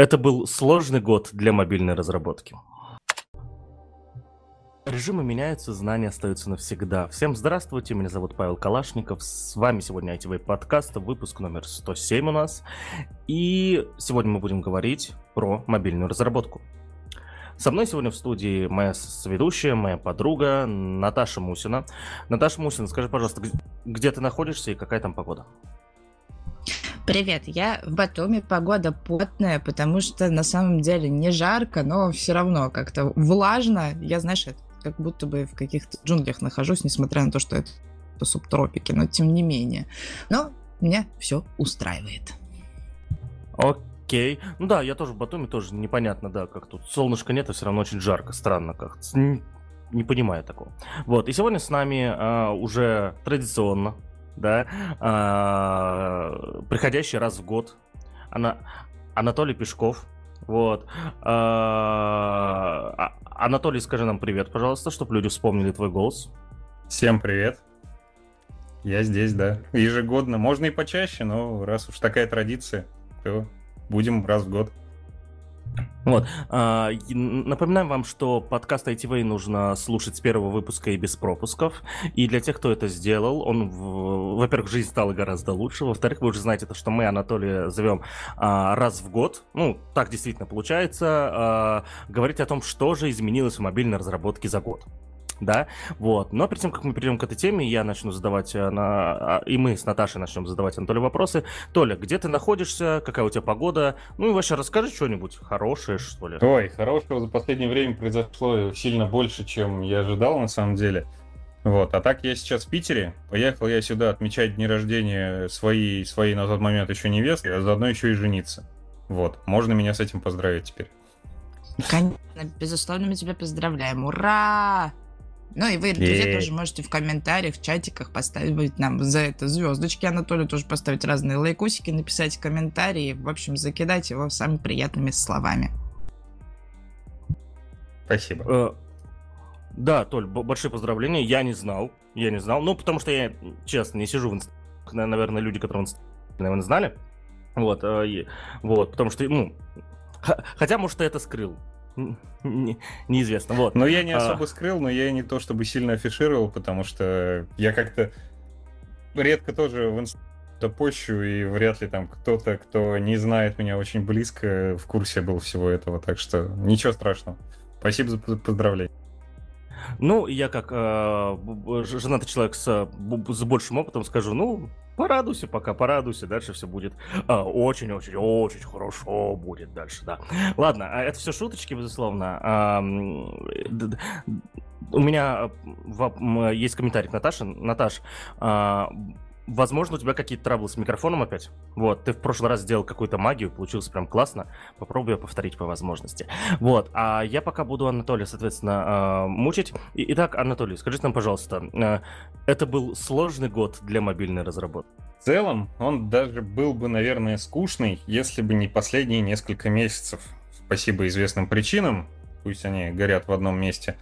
Это был сложный год для мобильной разработки. Режимы меняются, знания остаются навсегда. Всем здравствуйте, меня зовут Павел Калашников. С вами сегодня ITV подкаст, выпуск номер 107 у нас. И сегодня мы будем говорить про мобильную разработку. Со мной сегодня в студии моя соведущая, моя подруга Наташа Мусина. Наташа Мусина, скажи, пожалуйста, где ты находишься и какая там погода? Привет, я в Батуми, погода потная, потому что на самом деле не жарко, но все равно как-то влажно. Я, знаешь, как будто бы в каких-то джунглях нахожусь, несмотря на то, что это, субтропики, но тем не менее. Но меня все устраивает. Окей. Ну да, я тоже в Батуми, тоже непонятно, да, как тут солнышка нет, а все равно очень жарко, странно как не, не понимаю такого. Вот, и сегодня с нами а, уже традиционно да, а, приходящий раз в год. Она, Анатолий Пешков, вот. А, а, Анатолий, скажи нам привет, пожалуйста, чтобы люди вспомнили твой голос. Всем привет. Я здесь, да. Ежегодно. Можно и почаще, но раз уж такая традиция, то будем раз в год. Вот. А, напоминаем вам, что подкаст ITV нужно слушать с первого выпуска и без пропусков. И для тех, кто это сделал, он, во-первых, жизнь стала гораздо лучше. Во-вторых, вы уже знаете то, что мы Анатолия зовем а, раз в год. Ну, так действительно получается. А, говорить о том, что же изменилось в мобильной разработке за год да, вот. Но перед тем, как мы перейдем к этой теме, я начну задавать, э, на... А, и мы с Наташей начнем задавать Анатолию вопросы. Толя, где ты находишься, какая у тебя погода? Ну и вообще расскажи что-нибудь хорошее, что ли. Ой, хорошего за последнее время произошло сильно больше, чем я ожидал, на самом деле. Вот, а так я сейчас в Питере. Поехал я сюда отмечать дни рождения своей, своей на тот момент еще невесты, а заодно еще и жениться. Вот, можно меня с этим поздравить теперь. Конечно, безусловно, мы тебя поздравляем. Ура! Ну и вы, друзья, тоже можете в комментариях, в чатиках поставить нам за это звездочки. Анатолию тоже поставить разные лайкусики, написать комментарии. В общем, закидать его самыми приятными словами. Спасибо. Э, да, Толь, большое поздравления. Я не знал. Я не знал. Ну, потому что я, честно, не сижу в инст... Наверное, люди, которые наверное, знали. Вот, э, вот, потому что, ну, хотя, может, ты это скрыл не, неизвестно. Вот. Но я не а. особо а... скрыл, но я не то чтобы сильно афишировал, потому что я как-то редко тоже в инстаграме пощу, и вряд ли там кто-то, кто не знает меня очень близко, в курсе был всего этого. Так что ничего страшного. Спасибо за поздравление. Ну, я как э, женатый человек с, с большим опытом скажу, ну, порадуйся пока, порадуйся, дальше все будет очень-очень-очень а, хорошо будет дальше, да. Ладно, а это все шуточки, безусловно. А, у меня в, есть комментарий к Наташе. Наташ, а, Возможно, у тебя какие-то траблы с микрофоном опять. Вот, ты в прошлый раз сделал какую-то магию, получилось прям классно. Попробую повторить по возможности. Вот, а я пока буду Анатолия, соответственно, э, мучить. Итак, Анатолий, скажите нам, пожалуйста, э, это был сложный год для мобильной разработки? В целом, он даже был бы, наверное, скучный, если бы не последние несколько месяцев. Спасибо известным причинам, пусть они горят в одном месте.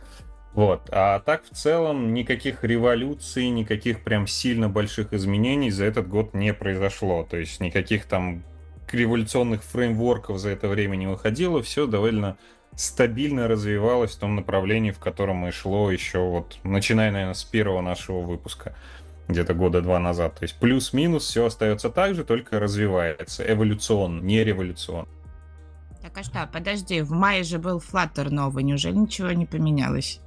Вот. А так в целом никаких революций, никаких прям сильно больших изменений за этот год не произошло. То есть никаких там революционных фреймворков за это время не выходило. Все довольно стабильно развивалось в том направлении, в котором и шло еще вот, начиная, наверное, с первого нашего выпуска где-то года два назад. То есть плюс-минус все остается так же, только развивается эволюционно, не революционно. Так а что, подожди, в мае же был Flutter новый, неужели ничего не поменялось?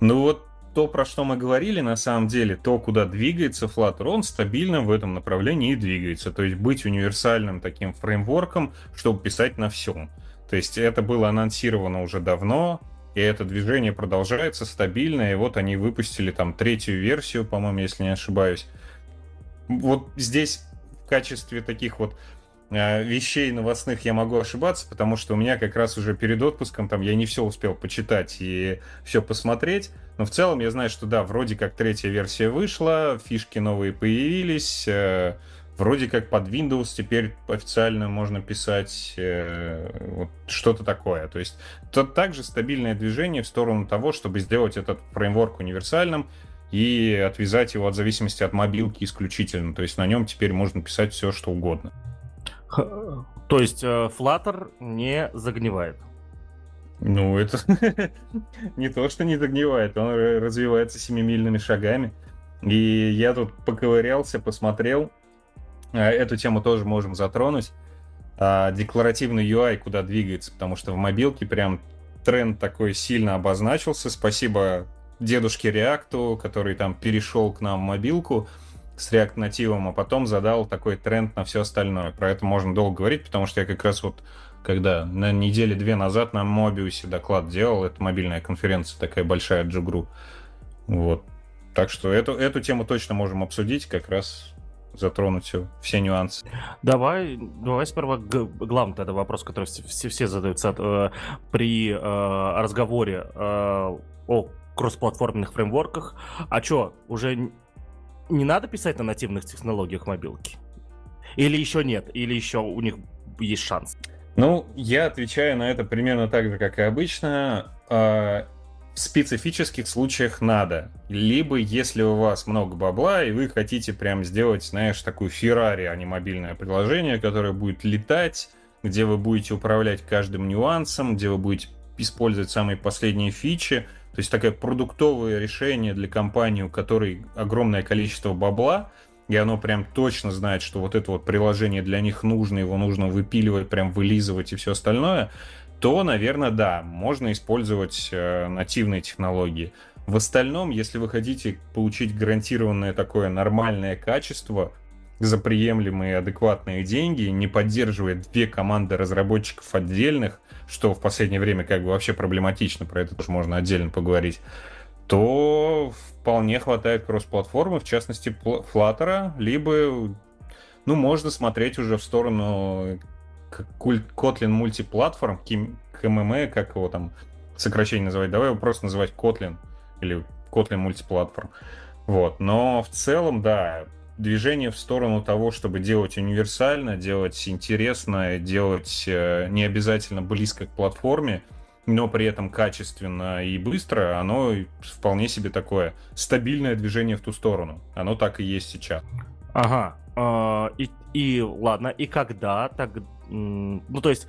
Ну вот то, про что мы говорили, на самом деле, то, куда двигается Flutter, он стабильно в этом направлении и двигается. То есть быть универсальным таким фреймворком, чтобы писать на всем. То есть это было анонсировано уже давно, и это движение продолжается стабильно, и вот они выпустили там третью версию, по-моему, если не ошибаюсь. Вот здесь в качестве таких вот вещей новостных я могу ошибаться, потому что у меня как раз уже перед отпуском там я не все успел почитать и все посмотреть. Но в целом я знаю, что да, вроде как третья версия вышла, фишки новые появились, э, вроде как под Windows теперь официально можно писать э, вот что-то такое. То есть то также стабильное движение в сторону того, чтобы сделать этот фреймворк универсальным и отвязать его от зависимости от мобилки исключительно. То есть на нем теперь можно писать все, что угодно. То есть э, Flutter не загнивает? Ну, это не то, что не загнивает, он развивается семимильными шагами. И я тут поковырялся, посмотрел. А, эту тему тоже можем затронуть. А, декларативный UI куда двигается, потому что в мобилке прям тренд такой сильно обозначился. Спасибо дедушке Реакту, который там перешел к нам в мобилку с React нативом, а потом задал такой тренд на все остальное. Про это можно долго говорить, потому что я как раз вот когда на неделе две назад на Мобиусе доклад делал, это мобильная конференция такая большая Джугру. Вот. Так что эту, эту тему точно можем обсудить, как раз затронуть все, все нюансы. Давай, давай сперва главный тогда вопрос, который все, все задаются э, при э, разговоре э, о кроссплатформенных фреймворках. А что, уже не надо писать на нативных технологиях мобилки? Или еще нет? Или еще у них есть шанс? Ну, я отвечаю на это примерно так же, как и обычно. А, в специфических случаях надо. Либо если у вас много бабла, и вы хотите прям сделать, знаешь, такую Феррари, а не мобильное приложение, которое будет летать, где вы будете управлять каждым нюансом, где вы будете использовать самые последние фичи. То есть такое продуктовое решение для компании, у которой огромное количество бабла, и оно прям точно знает, что вот это вот приложение для них нужно, его нужно выпиливать, прям вылизывать и все остальное, то, наверное, да, можно использовать э, нативные технологии. В остальном, если вы хотите получить гарантированное такое нормальное качество за приемлемые адекватные деньги, не поддерживая две команды разработчиков отдельных, что в последнее время как бы вообще проблематично, про это тоже можно отдельно поговорить, то вполне хватает кросс-платформы, в частности Flutter, либо ну, можно смотреть уже в сторону Kotlin мультиплатформ, КММ, как его там сокращение называть, давай его просто называть Kotlin или Kotlin мультиплатформ. Вот, но в целом, да, движение в сторону того, чтобы делать универсально, делать интересно, делать э, не обязательно близко к платформе, но при этом качественно и быстро, оно вполне себе такое стабильное движение в ту сторону. Оно так и есть сейчас. Ага. Э, и, и ладно, и когда так... Ну, то есть...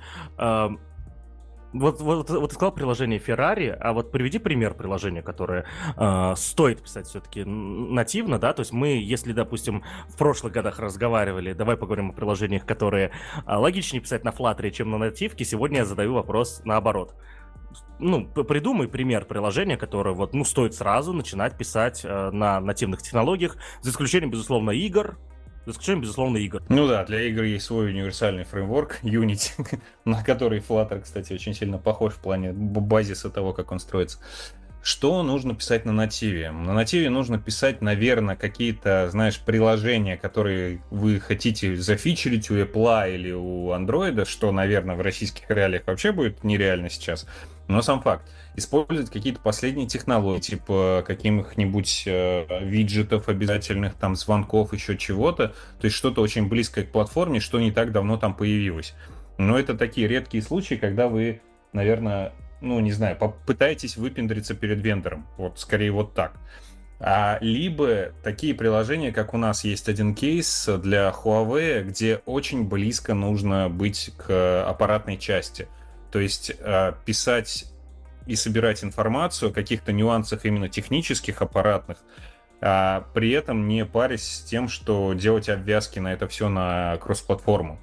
Вот, вот, вот ты сказал приложение Ferrari, а вот приведи пример приложения, которое э, стоит писать все-таки нативно, да, то есть мы, если, допустим, в прошлых годах разговаривали, давай поговорим о приложениях, которые э, логичнее писать на Flutter, чем на нативке, сегодня я задаю вопрос наоборот. Ну, придумай пример приложения, которое вот, ну, стоит сразу начинать писать э, на нативных технологиях, за исключением, безусловно, игр, за исключением, безусловно, игр. Ну да, для игр есть свой универсальный фреймворк Unity, на который Flutter, кстати, очень сильно похож в плане базиса того, как он строится. Что нужно писать на нативе? На нативе нужно писать, наверное, какие-то, знаешь, приложения, которые вы хотите зафичерить у Apple или у Android, что, наверное, в российских реалиях вообще будет нереально сейчас. Но сам факт. Использовать какие-то последние технологии, типа каких-нибудь э, виджетов обязательных, там, звонков, еще чего-то. То есть что-то очень близкое к платформе, что не так давно там появилось. Но это такие редкие случаи, когда вы, наверное, ну, не знаю, попытаетесь выпендриться перед вендором. Вот, скорее вот так. А, либо такие приложения, как у нас есть один кейс для Huawei, где очень близко нужно быть к аппаратной части. То есть э, писать и собирать информацию о каких-то нюансах именно технических, аппаратных, а при этом не парясь с тем, что делать обвязки на это все на кросс-платформу.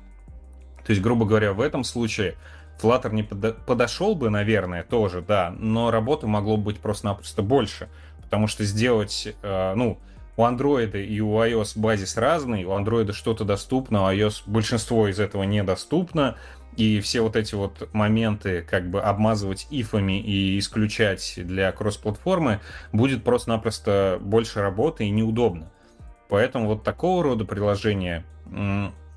То есть, грубо говоря, в этом случае Flutter не подо- подошел бы, наверное, тоже, да, но работы могло быть просто-напросто больше, потому что сделать, э, ну, у Android и у iOS базис разный, у Android что-то доступно, у iOS большинство из этого недоступно, и все вот эти вот моменты как бы обмазывать ифами и исключать для кросс-платформы будет просто-напросто больше работы и неудобно. Поэтому вот такого рода приложения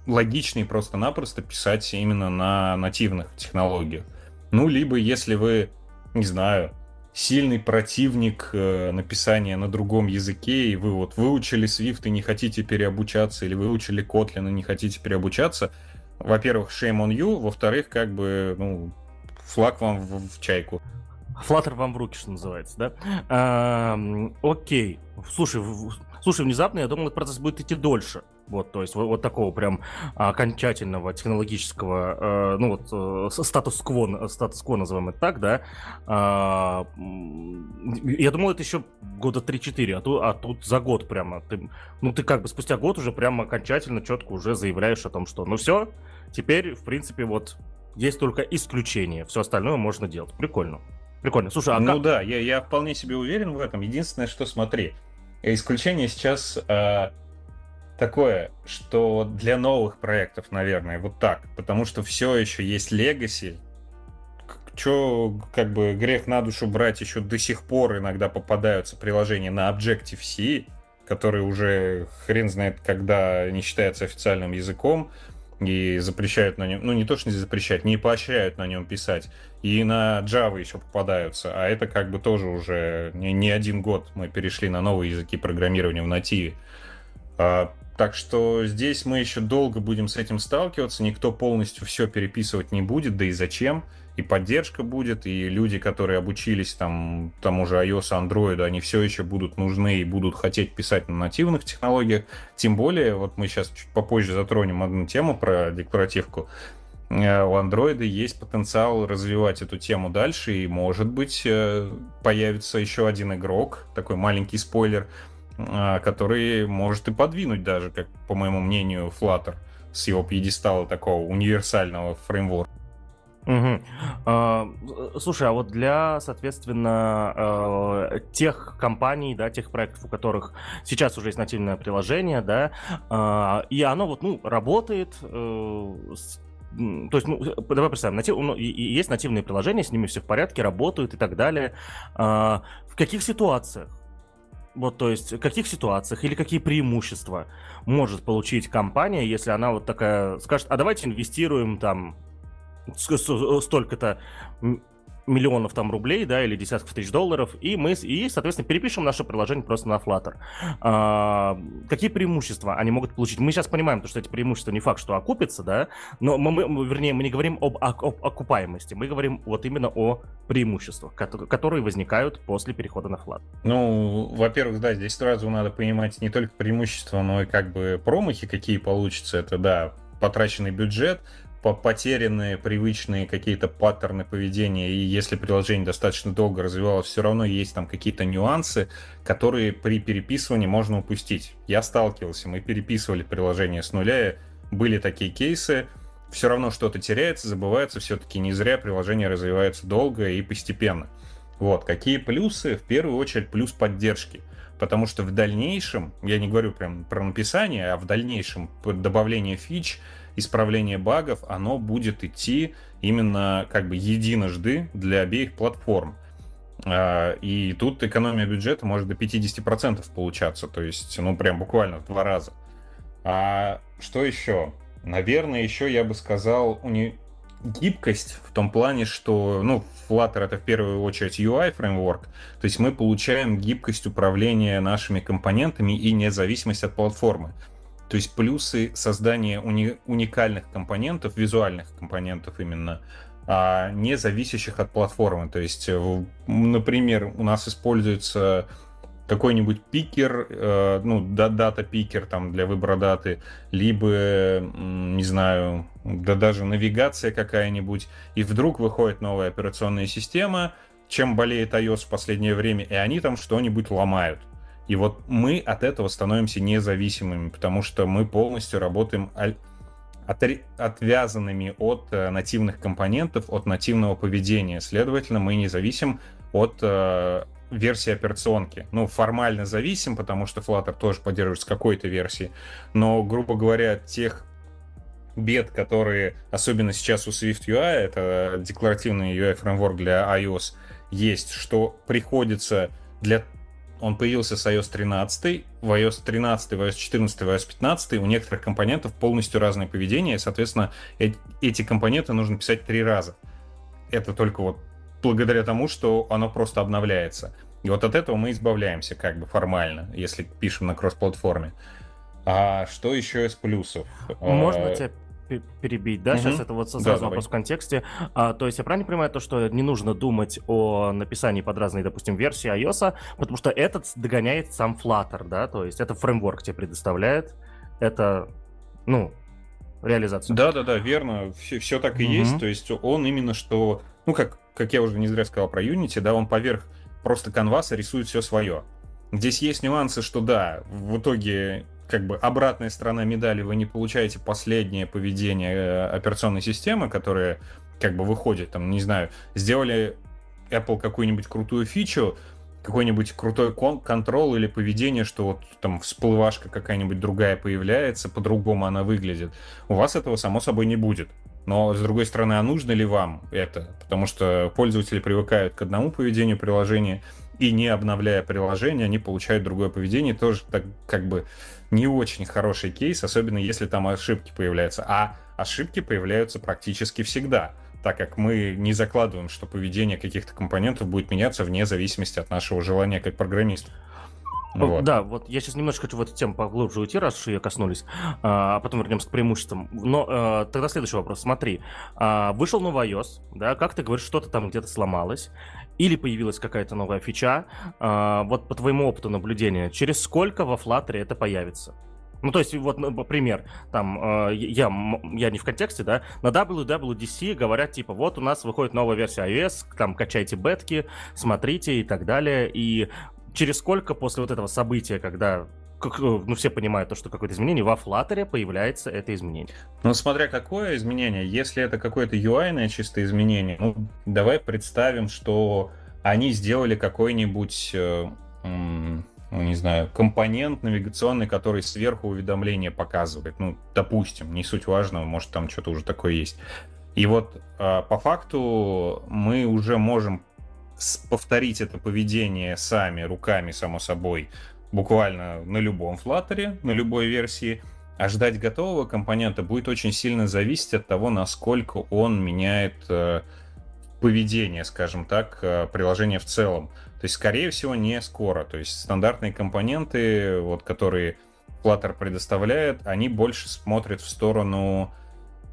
логичнее просто-напросто писать именно на нативных технологиях. Ну, либо если вы, не знаю, сильный противник э, написания на другом языке, и вы вот выучили Swift и не хотите переобучаться, или выучили Kotlin и не хотите переобучаться, во-первых, shame on you, во-вторых, как бы, ну, флаг вам в, в чайку. Флаттер вам в руки, что называется, да? А, окей. Слушай, слушай, внезапно я думал, этот процесс будет идти дольше. Вот, то есть вот, вот такого прям окончательного технологического, э, ну вот э, статус-кво, статус-кво называем это так, да. Э, я думал, это еще года 3-4, а, тут, а тут за год прямо. Ты, ну ты как бы спустя год уже прям окончательно четко уже заявляешь о том, что ну все, теперь, в принципе, вот есть только исключение, все остальное можно делать. Прикольно. Прикольно. Слушай, а Ну как... да, я, я вполне себе уверен в этом. Единственное, что смотри, исключение сейчас э, такое, что для новых проектов, наверное, вот так. Потому что все еще есть Legacy. Че, как бы грех на душу брать, еще до сих пор иногда попадаются приложения на Objective-C, которые уже хрен знает когда не считаются официальным языком и запрещают на нем, ну не то, что не запрещают, не поощряют на нем писать. И на Java еще попадаются, а это как бы тоже уже не, не один год мы перешли на новые языки программирования в нативе. А, так что здесь мы еще долго будем с этим сталкиваться, никто полностью все переписывать не будет, да и зачем. И поддержка будет, и люди, которые обучились там тому же iOS, Android, они все еще будут нужны и будут хотеть писать на нативных технологиях. Тем более, вот мы сейчас чуть попозже затронем одну тему про декларативку. Э, у Android есть потенциал развивать эту тему дальше, и, может быть, э, появится еще один игрок, такой маленький спойлер, э, который может и подвинуть даже, как, по моему мнению, Flutter с его пьедестала такого универсального фреймворка. Угу. А, слушай, а вот для, соответственно, э, тех компаний, да, тех проектов, у которых сейчас уже есть нативное приложение, да, э, и оно вот, ну, работает э, то есть, ну, давай представим, натив, ну, есть нативные приложения, с ними все в порядке, работают и так далее. А, в каких ситуациях? Вот, то есть, в каких ситуациях или какие преимущества может получить компания, если она вот такая скажет, а давайте инвестируем там столько-то миллионов там рублей, да, или десятков тысяч долларов, и мы, и, соответственно, перепишем наше приложение просто на Flutter. А, какие преимущества они могут получить? Мы сейчас понимаем, что эти преимущества не факт, что окупятся, да, но мы, мы вернее, мы не говорим об, об окупаемости, мы говорим вот именно о преимуществах, которые возникают после перехода на Flutter. Ну, во-первых, да, здесь сразу надо понимать не только преимущества, но и как бы промахи, какие получатся, это, да, потраченный бюджет, потерянные привычные какие-то паттерны поведения, и если приложение достаточно долго развивалось, все равно есть там какие-то нюансы, которые при переписывании можно упустить. Я сталкивался, мы переписывали приложение с нуля, были такие кейсы, все равно что-то теряется, забывается, все-таки не зря приложение развивается долго и постепенно. Вот, какие плюсы? В первую очередь плюс поддержки. Потому что в дальнейшем, я не говорю прям про написание, а в дальнейшем добавление фич — исправление багов, оно будет идти именно как бы единожды для обеих платформ. А, и тут экономия бюджета может до 50% получаться, то есть, ну, прям буквально в два раза. А что еще? Наверное, еще я бы сказал, уни... гибкость в том плане, что, ну, Flutter это в первую очередь UI фреймворк, то есть мы получаем гибкость управления нашими компонентами и независимость от платформы. То есть плюсы создания уни- уникальных компонентов, визуальных компонентов именно, а не зависящих от платформы. То есть, э, например, у нас используется какой-нибудь пикер, э, ну, дата-пикер там для выбора даты, либо, не знаю, да даже навигация какая-нибудь, и вдруг выходит новая операционная система, чем болеет iOS в последнее время, и они там что-нибудь ломают. И вот мы от этого становимся независимыми, потому что мы полностью работаем отвязанными от э, нативных компонентов, от нативного поведения. Следовательно, мы не зависим от э, версии операционки. Ну, формально зависим, потому что Flutter тоже поддерживается какой-то версии. Но, грубо говоря, тех бед, которые, особенно сейчас у Swift UI, это декларативный UI фреймворк для iOS, есть, что приходится для он появился с iOS 13, в iOS 13, в iOS 14, в iOS 15 у некоторых компонентов полностью разное поведение, и, соответственно, эти компоненты нужно писать три раза. Это только вот благодаря тому, что оно просто обновляется. И вот от этого мы избавляемся как бы формально, если пишем на кросс-платформе. А что еще из плюсов? Можно а, тебя перебить, да? Угу. Сейчас это вот сразу да, вопрос в контексте. А, то есть я правильно понимаю то, что не нужно думать о написании под разные, допустим, версии iOS, потому что этот догоняет сам Flutter, да? То есть это фреймворк тебе предоставляет, это, ну, реализацию. Да, да, да, верно. Все, все так и угу. есть. То есть он именно что, ну, как, как я уже не зря сказал про Unity, да, он поверх просто канваса рисует все свое. Здесь есть нюансы, что да, в итоге как бы обратная сторона медали, вы не получаете последнее поведение э, операционной системы, которая как бы выходит, там, не знаю, сделали Apple какую-нибудь крутую фичу, какой-нибудь крутой кон- контрол или поведение, что вот там всплывашка какая-нибудь другая появляется, по-другому она выглядит. У вас этого, само собой, не будет. Но, с другой стороны, а нужно ли вам это? Потому что пользователи привыкают к одному поведению приложения, и не обновляя приложение, они получают другое поведение. Тоже так как бы не очень хороший кейс, особенно если там ошибки появляются. А ошибки появляются практически всегда так как мы не закладываем, что поведение каких-то компонентов будет меняться вне зависимости от нашего желания как программиста. Вот. Да, вот я сейчас немножко хочу в эту тему поглубже уйти, раз уж ее коснулись, а, а потом вернемся к преимуществам. Но а, тогда следующий вопрос. Смотри, а, вышел новый iOS, да, как ты говоришь, что-то там где-то сломалось, или появилась какая-то новая фича, а, вот по твоему опыту наблюдения, через сколько во Flutter это появится? Ну, то есть, вот, например, там, э, я, я не в контексте, да, на WWDC говорят, типа, вот у нас выходит новая версия iOS, там, качайте бетки, смотрите и так далее, и через сколько после вот этого события, когда как, ну, все понимают то, что какое-то изменение, во Flutter появляется это изменение. Ну, смотря какое изменение. Если это какое-то UI-ное чисто изменение, ну, давай представим, что они сделали какой-нибудь... Э, ну, не знаю, компонент навигационный, который сверху уведомления показывает. Ну, допустим, не суть важного, может, там что-то уже такое есть. И вот э, по факту мы уже можем повторить это поведение сами, руками, само собой, буквально на любом флаттере, на любой версии, а ждать готового компонента будет очень сильно зависеть от того, насколько он меняет э, поведение, скажем так, э, приложения в целом. То есть, скорее всего, не скоро. То есть, стандартные компоненты, вот, которые Flutter предоставляет, они больше смотрят в сторону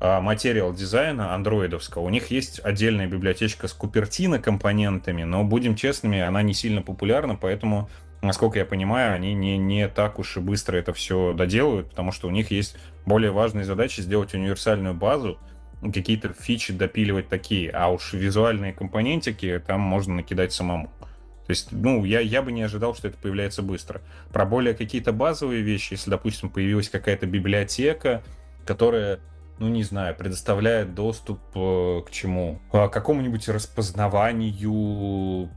материал дизайна андроидовского. У них есть отдельная библиотечка с Купертино компонентами, но, будем честными, она не сильно популярна, поэтому, насколько я понимаю, они не, не так уж и быстро это все доделают, потому что у них есть более важные задачи сделать универсальную базу, какие-то фичи допиливать такие, а уж визуальные компонентики там можно накидать самому. То есть, ну, я, я бы не ожидал, что это появляется быстро. Про более какие-то базовые вещи, если, допустим, появилась какая-то библиотека, которая, ну, не знаю, предоставляет доступ э, к чему? К какому-нибудь распознаванию,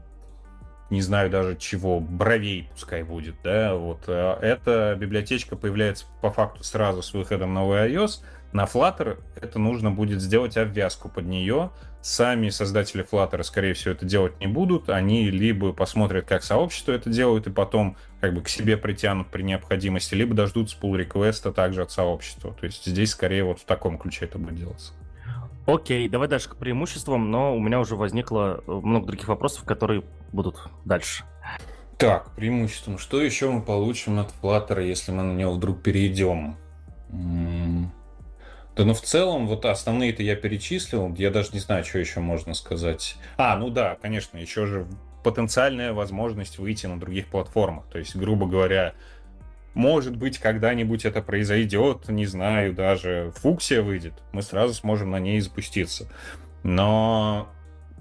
не знаю даже чего, бровей пускай будет, да, вот. Э, эта библиотечка появляется по факту сразу с выходом новой iOS, на Flutter это нужно будет сделать обвязку под нее. Сами создатели Flutter, скорее всего, это делать не будут. Они либо посмотрят, как сообщество это делает, и потом как бы к себе притянут при необходимости, либо дождутся pull реквеста также от сообщества. То есть здесь скорее вот в таком ключе это будет делаться. Окей, давай дальше к преимуществам, но у меня уже возникло много других вопросов, которые будут дальше. Так, преимуществом. Что еще мы получим от Flutter, если мы на него вдруг перейдем? Да, ну в целом, вот основные-то я перечислил, я даже не знаю, что еще можно сказать. А, ну да, конечно, еще же потенциальная возможность выйти на других платформах. То есть, грубо говоря, может быть, когда-нибудь это произойдет, не знаю, даже Фуксия выйдет, мы сразу сможем на ней запуститься. Но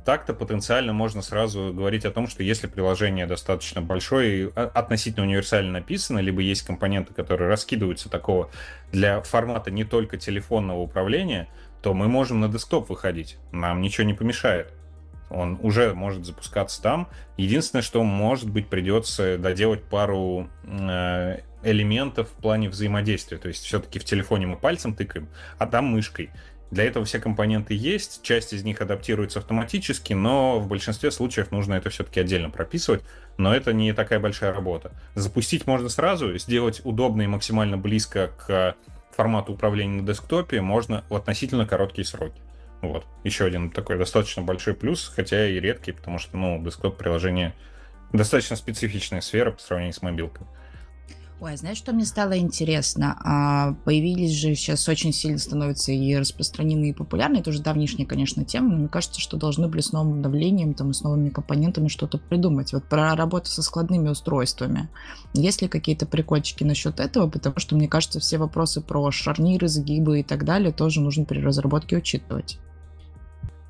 так-то потенциально можно сразу говорить о том, что если приложение достаточно большое и относительно универсально написано, либо есть компоненты, которые раскидываются такого для формата не только телефонного управления, то мы можем на десктоп выходить. Нам ничего не помешает. Он уже может запускаться там. Единственное, что, может быть, придется доделать пару э, элементов в плане взаимодействия. То есть все-таки в телефоне мы пальцем тыкаем, а там мышкой. Для этого все компоненты есть, часть из них адаптируется автоматически, но в большинстве случаев нужно это все-таки отдельно прописывать, но это не такая большая работа. Запустить можно сразу, сделать удобно и максимально близко к формату управления на десктопе можно в относительно короткие сроки. Вот. Еще один такой достаточно большой плюс, хотя и редкий, потому что, ну, десктоп-приложение достаточно специфичная сфера по сравнению с мобилкой. Ой, а знаешь, что мне стало интересно? А, появились же сейчас очень сильно становятся и распространены, и популярны. Это уже давнишняя, конечно, тема, но мне кажется, что должны были с новым давлением там, и с новыми компонентами что-то придумать. Вот про работу со складными устройствами. Есть ли какие-то прикольчики насчет этого? Потому что, мне кажется, все вопросы про шарниры, загибы и так далее тоже нужно при разработке учитывать.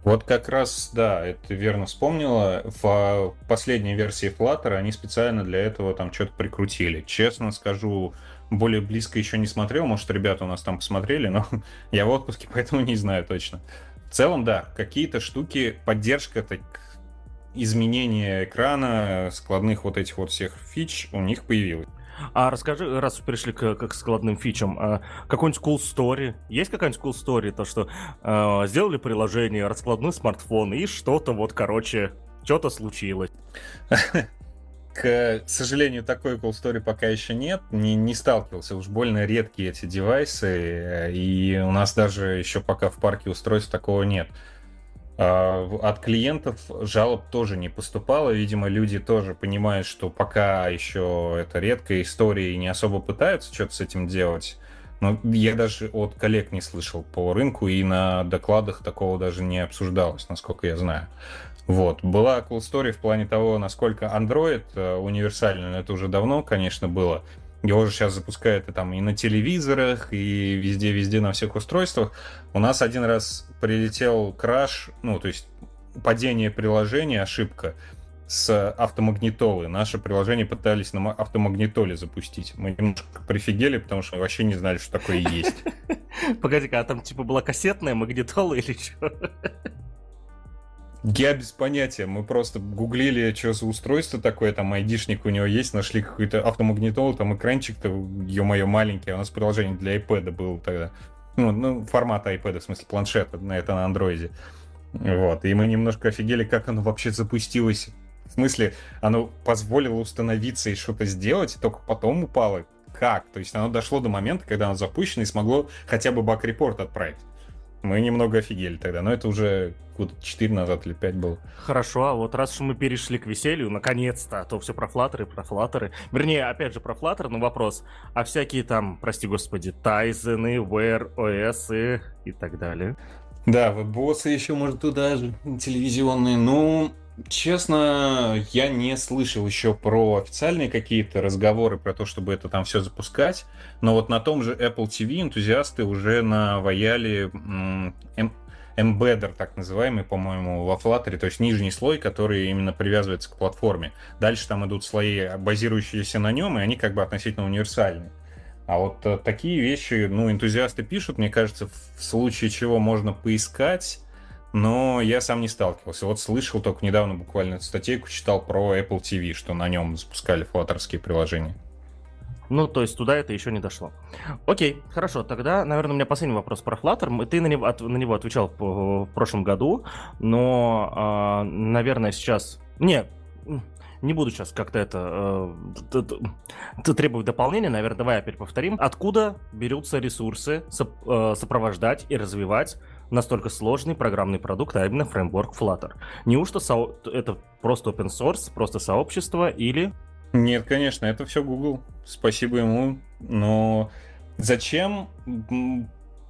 Вот как раз, да, это верно вспомнила. В последней версии Flutter они специально для этого там что-то прикрутили. Честно скажу, более близко еще не смотрел. Может, ребята у нас там посмотрели, но я в отпуске, поэтому не знаю точно. В целом, да, какие-то штуки, поддержка так, изменения экрана, складных вот этих вот всех фич у них появилась. А расскажи, раз пришли к, к складным фичам, а какой-нибудь cool story? Есть какая-нибудь cool story? То, что э, сделали приложение, раскладной смартфон, и что-то вот, короче, что-то случилось. К сожалению, такой cool story пока еще нет. Не, не сталкивался. Уж больно редкие эти девайсы. Э, и у нас даже еще пока в парке устройств такого нет. А, от клиентов жалоб тоже не поступало. Видимо, люди тоже понимают, что пока еще это редкая история и не особо пытаются что-то с этим делать. Но я даже от коллег не слышал по рынку, и на докладах такого даже не обсуждалось, насколько я знаю. Вот. Была cool story в плане того, насколько Android э, универсальный, это уже давно, конечно, было. Его же сейчас запускают и там и на телевизорах, и везде-везде на всех устройствах. У нас один раз прилетел краш, ну, то есть падение приложения, ошибка с автомагнитолы. Наше приложение пытались на автомагнитоле запустить. Мы немножко прифигели, потому что вообще не знали, что такое есть. Погоди-ка, а там типа была кассетная магнитола или что? Я без понятия. Мы просто гуглили, что за устройство такое, там айдишник у него есть, нашли какой-то автомагнитол, там экранчик-то, ё-моё, маленький. А у нас приложение для iPad было тогда. Ну, ну формата iPad, в смысле планшета, на это на андроиде. Вот. И мы немножко офигели, как оно вообще запустилось. В смысле, оно позволило установиться и что-то сделать, и только потом упало. Как? То есть оно дошло до момента, когда оно запущено и смогло хотя бы баг-репорт отправить. Мы немного офигели тогда, но это уже года 4 назад или 5 было. Хорошо, а вот раз уж мы перешли к веселью, наконец-то, а то все про флаттеры, про флаттеры. Вернее, опять же, про флаттер, но вопрос. А всякие там, прости господи, тайзены, Wear OS и, и так далее? Да, веб-боссы еще, может, туда же, телевизионные. Ну, Честно, я не слышал еще про официальные какие-то разговоры про то, чтобы это там все запускать, но вот на том же Apple TV энтузиасты уже наваяли embeddер, так называемый, по-моему, во Flutter, то есть нижний слой, который именно привязывается к платформе. Дальше там идут слои, базирующиеся на нем, и они как бы относительно универсальные. А вот э, такие вещи, ну, энтузиасты пишут, мне кажется, в случае чего можно поискать, но я сам не сталкивался. Вот слышал только недавно буквально статейку, читал про Apple TV, что на нем запускали флаттерские приложения. Ну, то есть туда это еще не дошло. Окей, хорошо. Тогда, наверное, у меня последний вопрос про Flutter. Ты на него, от, на него отвечал в, прошлом году, но, э, наверное, сейчас... Не, не буду сейчас как-то это э, требовать дополнения, наверное, давай опять повторим. Откуда берутся ресурсы соп, э, сопровождать и развивать настолько сложный программный продукт, а именно фреймворк Flutter. Неужто со... это просто open source, просто сообщество или... Нет, конечно, это все Google. Спасибо ему. Но зачем?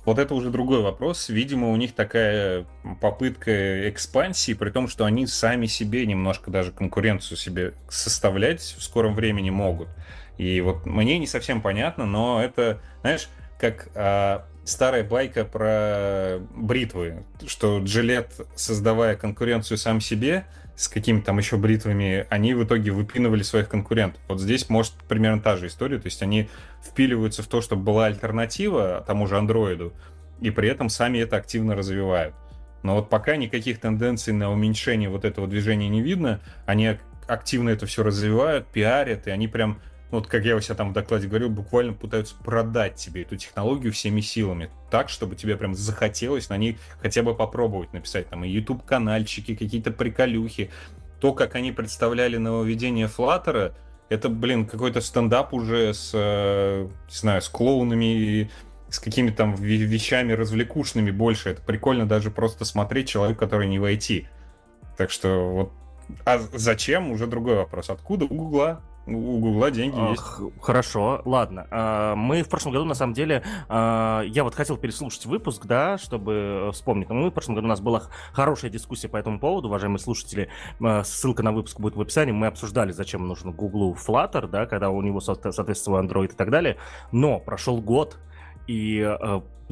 Вот это уже другой вопрос. Видимо, у них такая попытка экспансии, при том, что они сами себе немножко даже конкуренцию себе составлять в скором времени могут. И вот мне не совсем понятно, но это, знаешь, как а, старая байка про бритвы, что Джилет, создавая конкуренцию сам себе, с какими-то там еще бритвами, они в итоге выпинывали своих конкурентов. Вот здесь может примерно та же история, то есть они впиливаются в то, чтобы была альтернатива тому же андроиду, и при этом сами это активно развивают. Но вот пока никаких тенденций на уменьшение вот этого движения не видно, они активно это все развивают, пиарят, и они прям вот как я у себя там в докладе говорил, буквально пытаются продать тебе эту технологию всеми силами, так, чтобы тебе прям захотелось на ней хотя бы попробовать написать там и YouTube-канальчики, какие-то приколюхи. То, как они представляли нововведение Флаттера, это, блин, какой-то стендап уже с, э, не знаю, с клоунами и с какими-то там вещами развлекушными больше. Это прикольно даже просто смотреть человек, который не войти. Так что вот... А зачем? Уже другой вопрос. Откуда? У Гугла у Гугла деньги есть. Хорошо, ладно. А, мы в прошлом году, на самом деле, а, я вот хотел переслушать выпуск, да, чтобы вспомнить. Но мы в прошлом году у нас была хорошая дискуссия по этому поводу, уважаемые слушатели. А, ссылка на выпуск будет в описании. Мы обсуждали, зачем нужен Гуглу Flutter, да, когда у него соответствовал Android и так далее. Но прошел год, и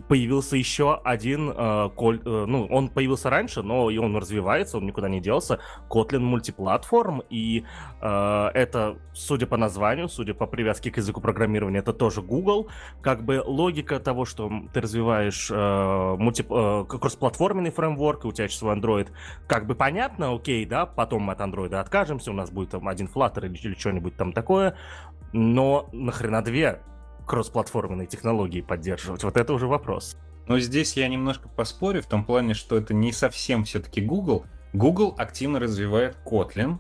появился еще один, э, коль, э, ну, он появился раньше, но и он развивается, он никуда не делся, Kotlin мультиплатформ, и э, это, судя по названию, судя по привязке к языку программирования, это тоже Google, как бы логика того, что ты развиваешь э, мульти, э, кроссплатформенный фреймворк, и у тебя сейчас свой Android, как бы понятно, окей, да, потом мы от Android откажемся, у нас будет там один Flutter или, или что-нибудь там такое, но нахрена две? Кроссплатформенные технологии поддерживать? Вот это уже вопрос. Но здесь я немножко поспорю в том плане, что это не совсем все-таки Google. Google активно развивает Kotlin,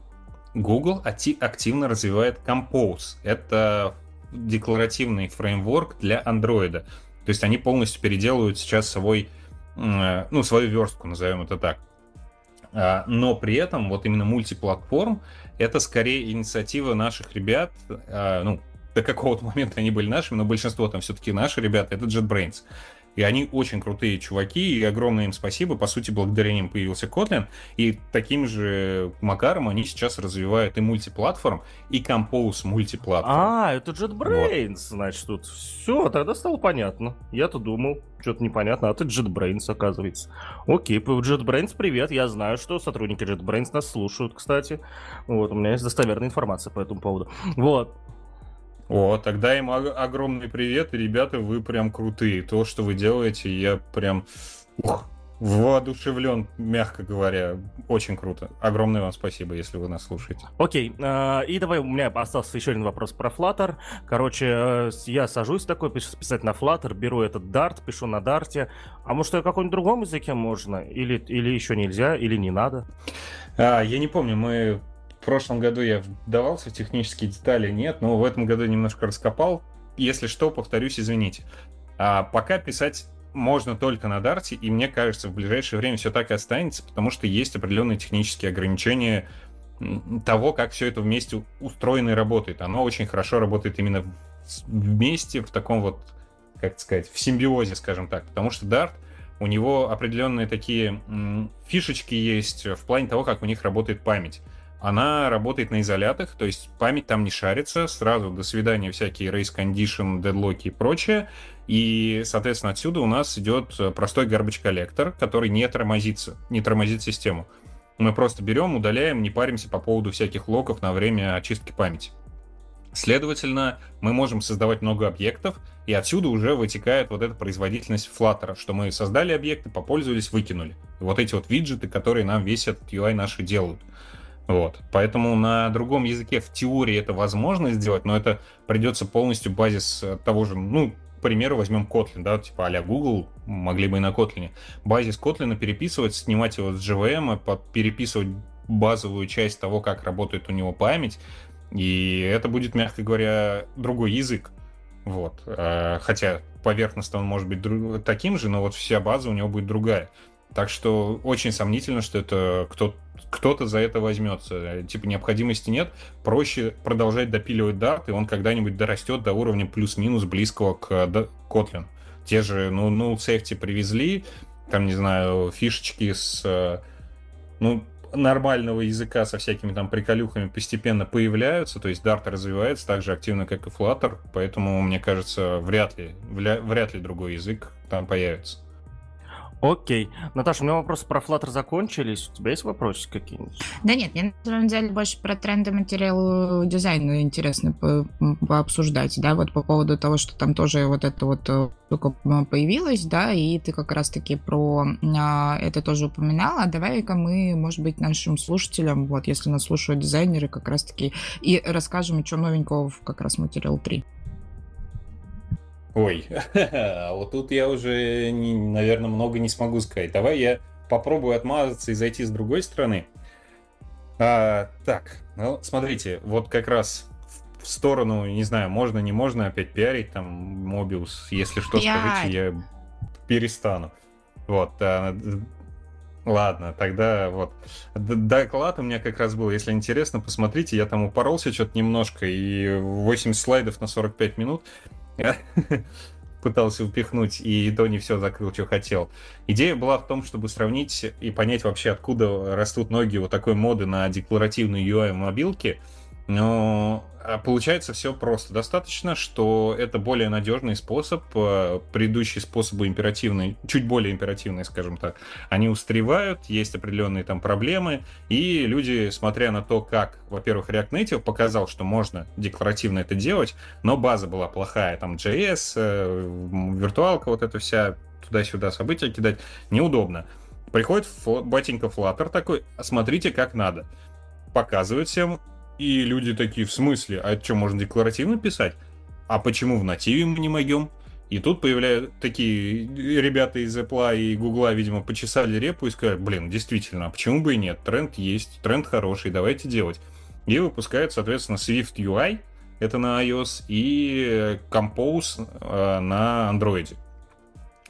Google активно развивает Compose. Это декларативный фреймворк для Android. То есть они полностью переделывают сейчас свой, ну, свою верстку, назовем это так. А, но при этом вот именно мультиплатформ это скорее инициатива наших ребят, а, ну, до какого-то момента они были нашими, но большинство там все-таки наши ребята, это JetBrains. И они очень крутые чуваки, и огромное им спасибо. По сути, благодаря ним появился Kotlin. И таким же макаром они сейчас развивают и мультиплатформ, и Compose мультиплатформ. А, это JetBrains, вот. значит, тут. Все, тогда стало понятно. Я-то думал, что-то непонятно, а ты JetBrains, оказывается. Окей, JetBrains, привет. Я знаю, что сотрудники JetBrains нас слушают, кстати. Вот, у меня есть достоверная информация по этому поводу. Вот. О, тогда им огромный привет, и, ребята, вы прям крутые. То, что вы делаете, я прям ух, воодушевлен, мягко говоря. Очень круто. Огромное вам спасибо, если вы нас слушаете. Окей, э, и давай, у меня остался еще один вопрос про Flutter. Короче, э, я сажусь такой, писать на Flutter, беру этот Dart, пишу на Dart. А может, о каком-нибудь другом языке можно? Или, или еще нельзя, или не надо? А, я не помню, мы в прошлом году я вдавался в технические детали, нет, но в этом году немножко раскопал. Если что, повторюсь, извините. А пока писать можно только на Дарте, и мне кажется, в ближайшее время все так и останется, потому что есть определенные технические ограничения того, как все это вместе устроено и работает. Оно очень хорошо работает именно вместе, в таком вот, как сказать, в симбиозе, скажем так. Потому что Dart, у него определенные такие фишечки есть в плане того, как у них работает память она работает на изолятах, то есть память там не шарится, сразу до свидания всякие race condition, дедлоки и прочее, и, соответственно, отсюда у нас идет простой garbage коллектор, который не тормозится, не тормозит систему. Мы просто берем, удаляем, не паримся по поводу всяких локов на время очистки памяти. Следовательно, мы можем создавать много объектов, и отсюда уже вытекает вот эта производительность Flutter, что мы создали объекты, попользовались, выкинули. И вот эти вот виджеты, которые нам весь этот UI наши делают. Вот. Поэтому на другом языке в теории это возможно сделать, но это придется полностью базис того же, ну, к примеру, возьмем Kotlin, да, типа а Google, могли бы и на Kotlin. Базис Kotlin переписывать, снимать его с JVM, переписывать базовую часть того, как работает у него память, и это будет, мягко говоря, другой язык. Вот. А, хотя поверхностно он может быть таким же, но вот вся база у него будет другая. Так что очень сомнительно, что это кто-то кто-то за это возьмется. Типа необходимости нет. Проще продолжать допиливать Dart, и он когда-нибудь дорастет до уровня плюс-минус близкого к Kotlin. Те же, ну, null safety привезли, там, не знаю, фишечки с, ну, нормального языка со всякими там приколюхами постепенно появляются, то есть Dart развивается так же активно, как и Flutter, поэтому, мне кажется, вряд ли, вряд ли другой язык там появится. Окей. Наташа, у меня вопросы про Flutter закончились. У тебя есть вопросы какие-нибудь? Да нет, мне на самом деле больше про тренды материала дизайна интересно по пообсуждать, да, вот по поводу того, что там тоже вот это вот э, штука появилась, да, и ты как раз-таки про а, это тоже упоминала. Давай-ка мы, может быть, нашим слушателям, вот, если нас слушают дизайнеры, как раз-таки и расскажем, что новенького в как раз материал 3. Ой, вот тут я уже, наверное, много не смогу сказать. Давай я попробую отмазаться и зайти с другой стороны. А, так, ну, смотрите, вот как раз в сторону, не знаю, можно, не можно опять пиарить там Мобиус. Если что, Пиарь. скажите, я перестану. Вот. А, Ладно, тогда вот. Доклад у меня как раз был, если интересно, посмотрите, я там упоролся что-то немножко, и 80 слайдов на 45 минут пытался упихнуть, и то не все закрыл, что хотел. Идея была в том, чтобы сравнить и понять вообще, откуда растут ноги вот такой моды на декларативную UI мобилки, но а получается все просто. Достаточно, что это более надежный способ, э, предыдущие способы императивные, чуть более императивные, скажем так, они устаревают, есть определенные там проблемы, и люди, смотря на то, как, во-первых, React Native показал, что можно декларативно это делать, но база была плохая, там JS, э, виртуалка, вот эта вся, туда-сюда события кидать, неудобно. Приходит батенька Flutter такой, смотрите, как надо. Показывает всем, и люди такие, в смысле, а это что, можно декларативно писать? А почему в нативе мы не могем? И тут появляются такие ребята из Apple и Google, видимо, почесали репу и сказали, блин, действительно, а почему бы и нет? Тренд есть, тренд хороший, давайте делать. И выпускают, соответственно, Swift UI, это на iOS, и Compose э, на Android.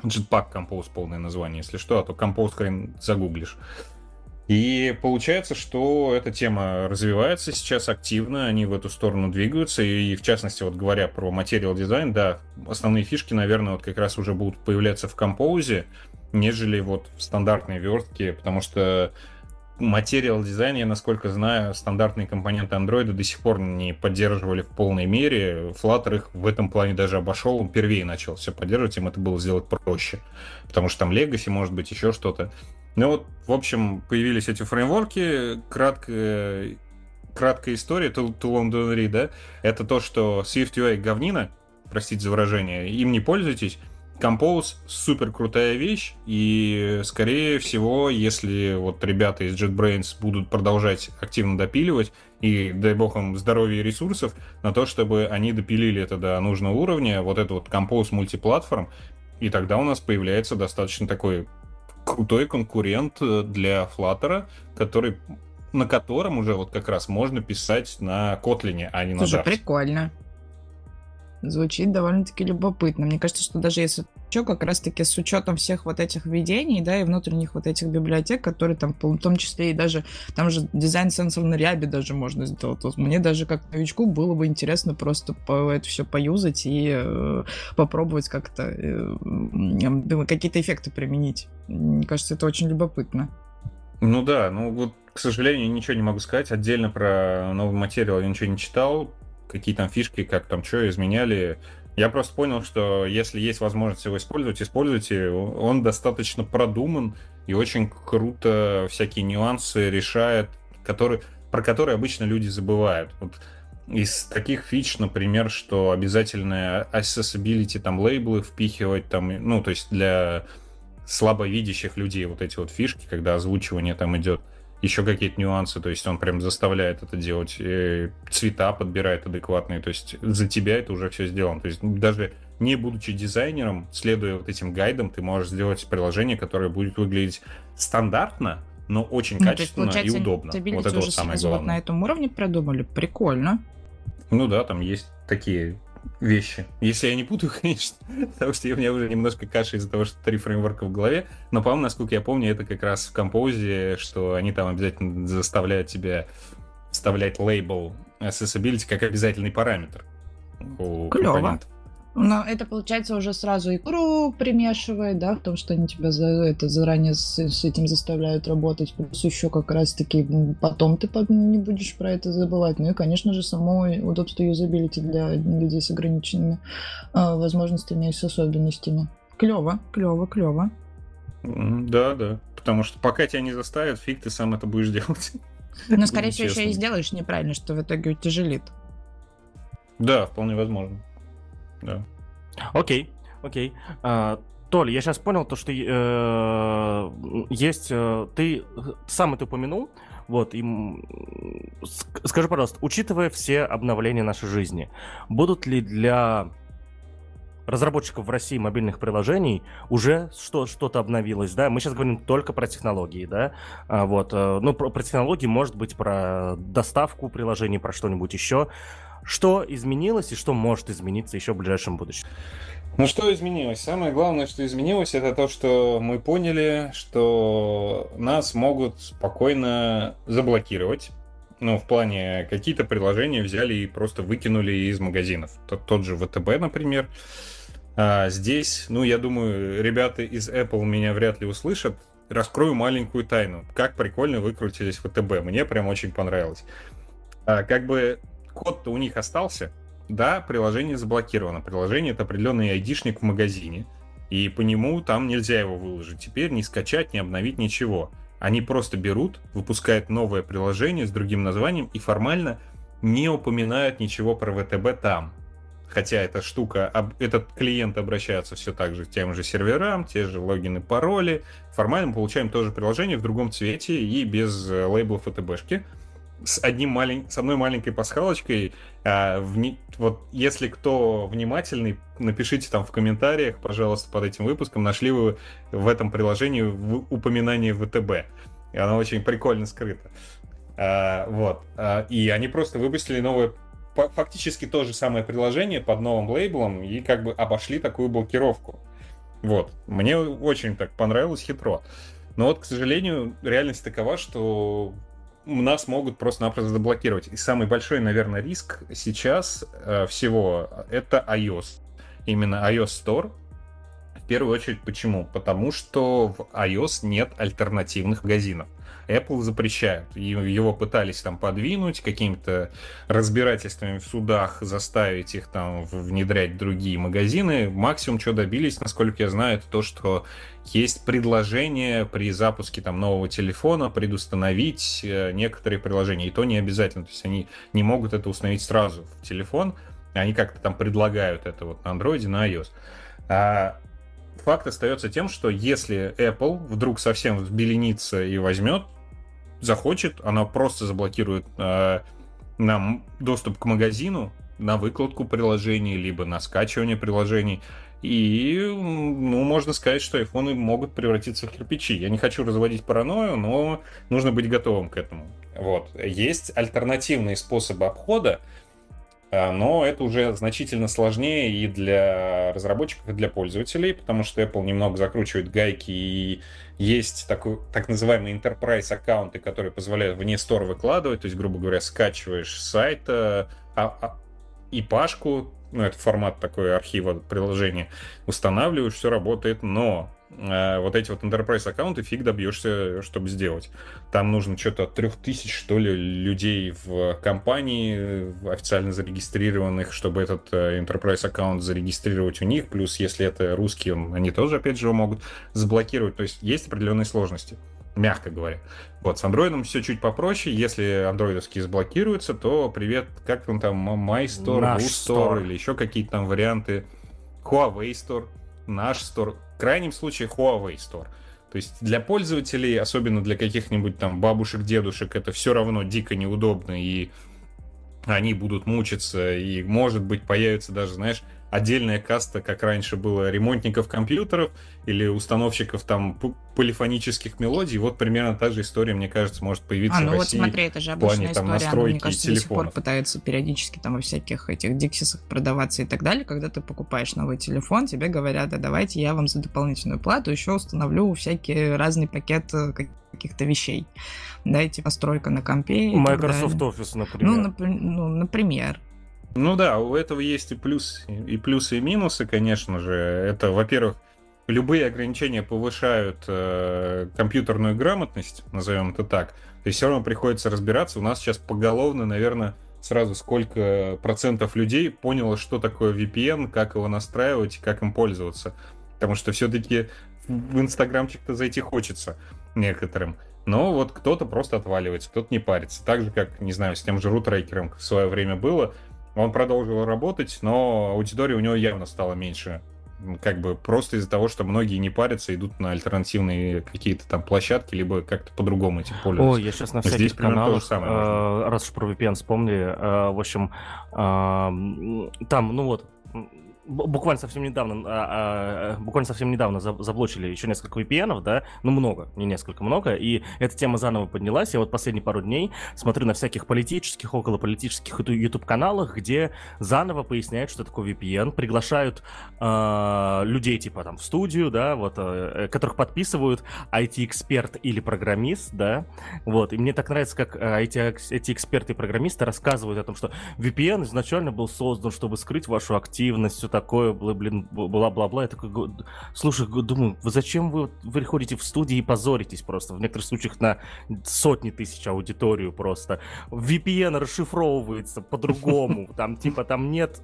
Jetpack Compose полное название, если что, а то Compose хрен загуглишь. И получается, что эта тема развивается сейчас активно, они в эту сторону двигаются, и в частности, вот говоря про материал дизайн, да, основные фишки, наверное, вот как раз уже будут появляться в композе, нежели вот в стандартной вертке, потому что материал дизайн, я насколько знаю, стандартные компоненты Android до сих пор не поддерживали в полной мере. Flutter их в этом плане даже обошел, он первее начал все поддерживать, им это было сделать проще. Потому что там Legacy, может быть, еще что-то. Ну вот, в общем, появились эти фреймворки. Краткая, краткая история, too long don't read, да? Это то, что Swift UI говнина, простите за выражение, им не пользуйтесь. Compose супер крутая вещь, и скорее всего, если вот ребята из JetBrains будут продолжать активно допиливать, и дай бог им здоровья и ресурсов на то, чтобы они допилили это до нужного уровня, вот это вот Compose мультиплатформ, и тогда у нас появляется достаточно такой крутой конкурент э, для Flutter, который на котором уже вот как раз можно писать на Kotlin, а не Слушай, на Dart. прикольно. Звучит довольно-таки любопытно. Мне кажется, что даже если что, как раз-таки с учетом всех вот этих введений, да, и внутренних вот этих библиотек, которые там, в том числе и даже, там же дизайн сенсор на рябе даже можно сделать. Вот мне даже как новичку было бы интересно просто по, это все поюзать и э, попробовать как-то э, какие-то эффекты применить. Мне кажется, это очень любопытно. Ну да, ну вот, к сожалению, ничего не могу сказать. Отдельно про новый материал я ничего не читал. Какие там фишки, как там что изменяли. Я просто понял, что если есть возможность его использовать, используйте. Он достаточно продуман и очень круто всякие нюансы решает, которые, про которые обычно люди забывают. Вот из таких фич, например, что обязательно accessibility, там, лейблы впихивать, там, ну, то есть для слабовидящих людей вот эти вот фишки, когда озвучивание там идет, еще какие-то нюансы, то есть он прям заставляет это делать, и цвета подбирает адекватные, то есть за тебя это уже все сделано. То есть даже не будучи дизайнером, следуя вот этим гайдам, ты можешь сделать приложение, которое будет выглядеть стандартно, но очень ну, качественно есть, и удобно. Вот это вот самое главное. Вот на этом уровне продумали, прикольно. Ну да, там есть такие вещи. Если я не путаю, конечно, потому что у меня уже немножко каша из-за того, что три фреймворка в голове. Но, по-моему, насколько я помню, это как раз в композе, что они там обязательно заставляют тебя вставлять лейбл accessibility как обязательный параметр у Клево. компонентов. Но это получается уже сразу икру примешивает, да, в том, что они тебя за это заранее с, с этим заставляют работать, плюс еще как раз-таки потом ты не будешь про это забывать. Ну и, конечно же, само удобство юзабилити для людей с ограниченными э, возможностями и с особенностями. Клево, клево, клево. Да, да. Потому что пока тебя не заставят, фиг ты сам это будешь делать. Но, скорее всего, еще и сделаешь неправильно, что в итоге утяжелит. Да, вполне возможно да. Окей, окей. А, Толь, я сейчас понял то, что э, есть... Э, ты сам это упомянул, вот, и скажи, пожалуйста, учитывая все обновления нашей жизни, будут ли для разработчиков в России мобильных приложений уже что, что-то обновилось, да? Мы сейчас говорим только про технологии, да? А, вот, э, ну, про, про технологии, может быть, про доставку приложений, про что-нибудь еще. Что изменилось и что может измениться еще в ближайшем будущем? Ну что изменилось? Самое главное, что изменилось, это то, что мы поняли, что нас могут спокойно заблокировать. Ну, в плане, какие-то приложения взяли и просто выкинули из магазинов. Тот, тот же ВТБ, например. А здесь, ну, я думаю, ребята из Apple меня вряд ли услышат. Раскрою маленькую тайну. Как прикольно выкрутились ВТБ. Мне прям очень понравилось. А, как бы код-то у них остался, да, приложение заблокировано. Приложение — это определенный айдишник в магазине, и по нему там нельзя его выложить. Теперь не скачать, не обновить ничего. Они просто берут, выпускают новое приложение с другим названием и формально не упоминают ничего про ВТБ там. Хотя эта штука, этот клиент обращается все так же к тем же серверам, те же логины, пароли. Формально мы получаем тоже приложение в другом цвете и без э, лейблов ВТБшки с одним малень... с одной маленькой пасхалочкой. А, вни... Вот если кто внимательный, напишите там в комментариях, пожалуйста, под этим выпуском, нашли вы в этом приложении упоминание ВТБ. И оно очень прикольно скрыто. А, вот. А, и они просто выпустили новое фактически то же самое приложение под новым лейблом и как бы обошли такую блокировку. Вот. Мне очень так понравилось хитро. Но вот, к сожалению, реальность такова, что нас могут просто-напросто заблокировать. И самый большой, наверное, риск сейчас э, всего это iOS. Именно iOS Store. В первую очередь, почему? Потому что в iOS нет альтернативных магазинов. Apple запрещают. Его пытались там подвинуть какими-то разбирательствами в судах, заставить их там внедрять другие магазины. Максимум, что добились, насколько я знаю, это то, что есть предложение при запуске там нового телефона предустановить э, некоторые приложения. И то не обязательно. То есть они не могут это установить сразу в телефон. Они как-то там предлагают это вот на Android, на iOS. А факт остается тем, что если Apple вдруг совсем взбеленится и возьмет, захочет, она просто заблокирует э, нам доступ к магазину на выкладку приложений, либо на скачивание приложений. И, ну, можно сказать, что айфоны могут превратиться в кирпичи. Я не хочу разводить паранойю, но нужно быть готовым к этому. Вот. Есть альтернативные способы обхода, но это уже значительно сложнее и для разработчиков, и для пользователей, потому что Apple немного закручивает гайки, и есть такой, так называемые enterprise аккаунты, которые позволяют вне стор выкладывать, то есть, грубо говоря, скачиваешь с сайта а, а, и пашку, ну, это формат такой архива приложения, устанавливаешь, все работает, но вот эти вот enterprise аккаунты фиг добьешься, чтобы сделать. Там нужно что-то от трех тысяч, что ли, людей в компании официально зарегистрированных, чтобы этот э, enterprise аккаунт зарегистрировать у них. Плюс, если это русский, они тоже, опять же, его могут заблокировать. То есть есть определенные сложности мягко говоря. Вот, с андроидом все чуть попроще. Если андроидовские заблокируются, то привет, как он там, MyStore, Store или еще какие-то там варианты. Huawei Store, наш Store крайнем случае Huawei Store. То есть для пользователей, особенно для каких-нибудь там бабушек, дедушек, это все равно дико неудобно, и они будут мучиться, и, может быть, появится даже, знаешь, отдельная каста, как раньше было, ремонтников компьютеров или установщиков там полифонических мелодий. Вот примерно та же история, мне кажется, может появиться а, ну в России. вот смотри, это же обычная плане, история. Там, настройки Она, мне кажется, телефонов. до сих пор пытается периодически там во всяких этих диксисах продаваться и так далее. Когда ты покупаешь новый телефон, тебе говорят, да давайте я вам за дополнительную плату еще установлю всякие разный пакет э, каких-то вещей. Дайте настройка на компе. Microsoft Office, например. Ну, нап- ну, например. Ну да, у этого есть и плюс, и плюсы, и минусы, конечно же. Это, во-первых, любые ограничения повышают э, компьютерную грамотность, назовем это так. То есть все равно приходится разбираться. У нас сейчас поголовно, наверное, сразу сколько процентов людей поняло, что такое VPN, как его настраивать, как им пользоваться. Потому что все-таки в инстаграмчик-то зайти хочется некоторым. Но вот кто-то просто отваливается, кто-то не парится. Так же, как, не знаю, с тем же рутрекером в свое время было. Он продолжил работать, но аудитория у него явно стала меньше. Как бы просто из-за того, что многие не парятся, идут на альтернативные какие-то там площадки, либо как-то по-другому этим пользуются. Ой, я сейчас на всяких Здесь каналах, самое э, раз уж про VPN вспомнили, э, в общем, э, там, ну вот, буквально совсем недавно, а, а, буквально совсем недавно заблочили еще несколько VPN, да, ну много, не несколько, много, и эта тема заново поднялась. Я вот последние пару дней смотрю на всяких политических, околополитических YouTube-каналах, где заново поясняют, что такое VPN, приглашают э, людей типа там в студию, да, вот, э, которых подписывают IT-эксперт или программист, да, вот, и мне так нравится, как э, эти, эти эксперты и программисты рассказывают о том, что VPN изначально был создан, чтобы скрыть вашу активность, такое, блин, бла-бла-бла. Я такой, слушай, думаю, вы зачем вы, вы приходите в студии и позоритесь просто? В некоторых случаях на сотни тысяч аудиторию просто. VPN расшифровывается по-другому. Там, типа, там нет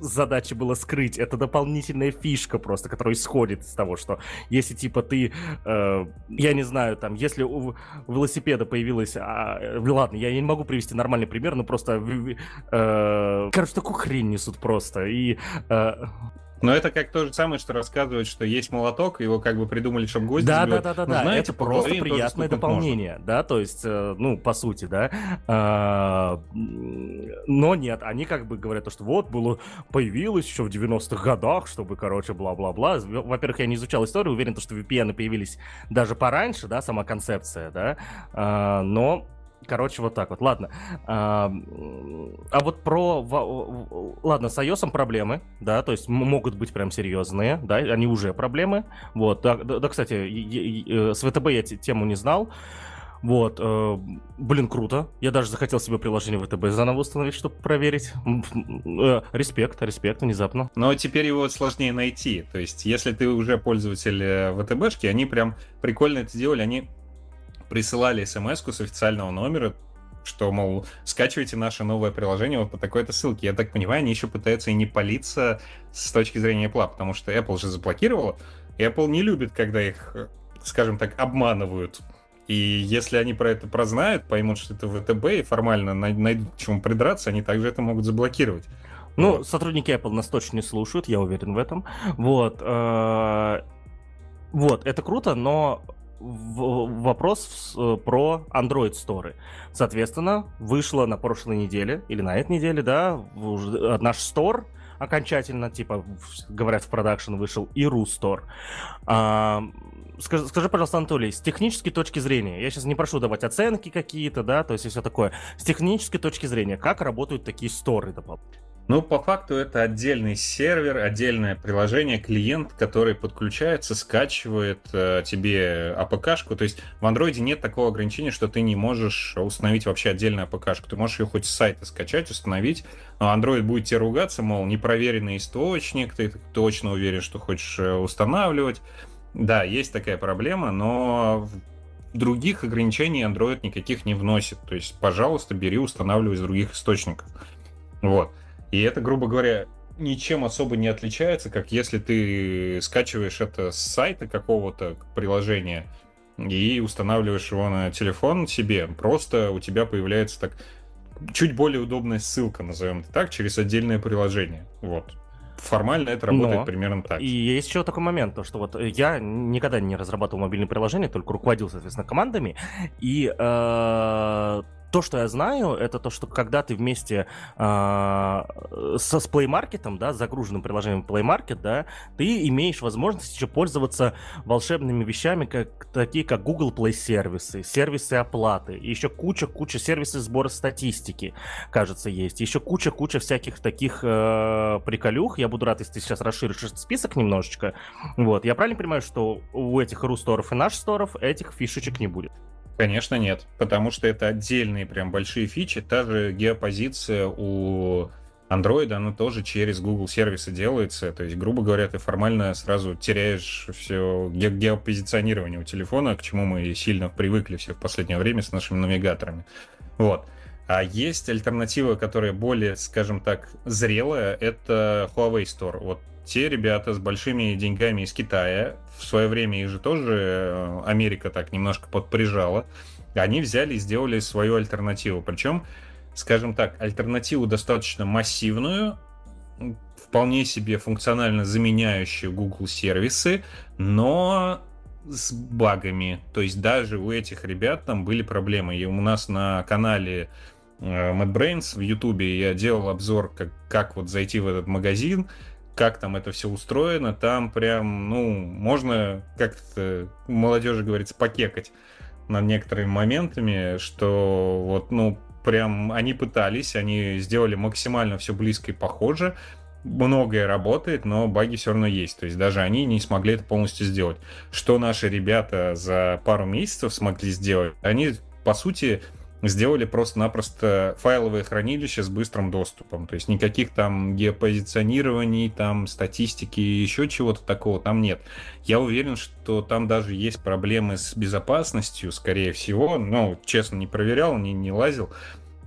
задачи было скрыть. Это дополнительная фишка просто, которая исходит из того, что если типа ты, э, я не знаю, там, если у велосипеда появилась, а, э, ладно, я не могу привести нормальный пример, но просто, э, короче, такую хрень несут просто и э, но это как то же самое, что рассказывать, что есть молоток, его как бы придумали, чтобы гвозди Да, да, да, да, да. Знаете, это просто приятное дополнение, можно. да, то есть, э, ну, по сути, да. А, но нет, они как бы говорят, что вот было, появилось еще в 90-х годах, чтобы, короче, бла-бла-бла. Во-первых, я не изучал историю, уверен, что VPN появились даже пораньше, да, сама концепция, да, а, но Короче, вот так вот. Ладно. А, а вот про... Ладно, с iOS проблемы, да, то есть могут быть прям серьезные, да, они уже проблемы. Вот, да, да, да кстати, э, с ВТБ я тему не знал. Вот, э, блин, круто. Я даже захотел себе приложение ВТБ заново установить, чтобы проверить. Э, респект, респект, внезапно. Но теперь его сложнее найти. То есть, если ты уже пользователь э, ВТБшки, они прям прикольно это сделали. Они присылали смс с официального номера, что, мол, скачивайте наше новое приложение вот по такой-то ссылке. Я так понимаю, они еще пытаются и не палиться с точки зрения Apple, потому что Apple же заблокировала, Apple не любит, когда их, скажем так, обманывают. И если они про это прознают, поймут, что это ВТБ, и формально найдут к чему придраться, они также это могут заблокировать. Ну, сотрудники Apple нас точно не слушают, я уверен в этом. Вот. Э, вот, это круто, но вопрос э, про Android Store. Соответственно, вышло на прошлой неделе, или на этой неделе, да, э, наш Store окончательно, типа, говорят, в продакшн вышел и Store. А, скажи, скажи, пожалуйста, Анатолий, с технической точки зрения, я сейчас не прошу давать оценки какие-то, да, то есть и все такое, с технической точки зрения, как работают такие сторы дополнительно? Ну, по факту это отдельный сервер, отдельное приложение, клиент, который подключается, скачивает э, тебе АПКшку. То есть в андроиде нет такого ограничения, что ты не можешь установить вообще отдельную АПКшку. Ты можешь ее хоть с сайта скачать, установить, но Android будет тебе ругаться, мол, непроверенный источник, ты точно уверен, что хочешь э, устанавливать. Да, есть такая проблема, но других ограничений Android никаких не вносит. То есть, пожалуйста, бери, устанавливай из других источников. Вот. И это, грубо говоря, ничем особо не отличается, как если ты скачиваешь это с сайта какого-то приложения и устанавливаешь его на телефон себе. Просто у тебя появляется так чуть более удобная ссылка, назовем это так, через отдельное приложение. Вот. Формально это работает Но примерно так. И есть еще такой момент, то что вот я никогда не разрабатывал мобильные приложения, только руководил, соответственно, командами. И э, то, что я знаю, это то, что когда ты вместе э, со, с Play Market, да, с загруженным приложением Play Market, да, ты имеешь возможность еще пользоваться волшебными вещами, как, такие как Google Play сервисы, сервисы оплаты, еще куча-куча сервисов сбора статистики, кажется, есть. Еще куча-куча всяких таких э, приколюх. Я буду рад, если ты сейчас расширишь список немножечко. Вот. Я правильно понимаю, что у этих ру-сторов и наш сторов этих фишечек не будет? Конечно, нет, потому что это отдельные прям большие фичи. Та же геопозиция у Android, она тоже через Google сервисы делается. То есть, грубо говоря, ты формально сразу теряешь все ге- геопозиционирование у телефона, к чему мы сильно привыкли все в последнее время с нашими навигаторами. Вот. А есть альтернатива, которая более, скажем так, зрелая, это Huawei Store. Вот те ребята с большими деньгами из Китая, в свое время их же тоже э, Америка так немножко подприжала, они взяли и сделали свою альтернативу. Причем, скажем так, альтернативу достаточно массивную, вполне себе функционально заменяющую Google сервисы, но с багами. То есть даже у этих ребят там были проблемы. И у нас на канале э, MadBrains в Ютубе я делал обзор, как, как вот зайти в этот магазин, как там это все устроено, там прям, ну, можно, как то молодежи говорится, покекать над некоторыми моментами, что вот, ну, прям они пытались, они сделали максимально все близко и похоже, многое работает, но баги все равно есть. То есть даже они не смогли это полностью сделать. Что наши ребята за пару месяцев смогли сделать, они, по сути, сделали просто-напросто файловое хранилище с быстрым доступом. То есть никаких там геопозиционирований, там статистики и еще чего-то такого там нет. Я уверен, что там даже есть проблемы с безопасностью, скорее всего. Ну, честно, не проверял, не, не лазил.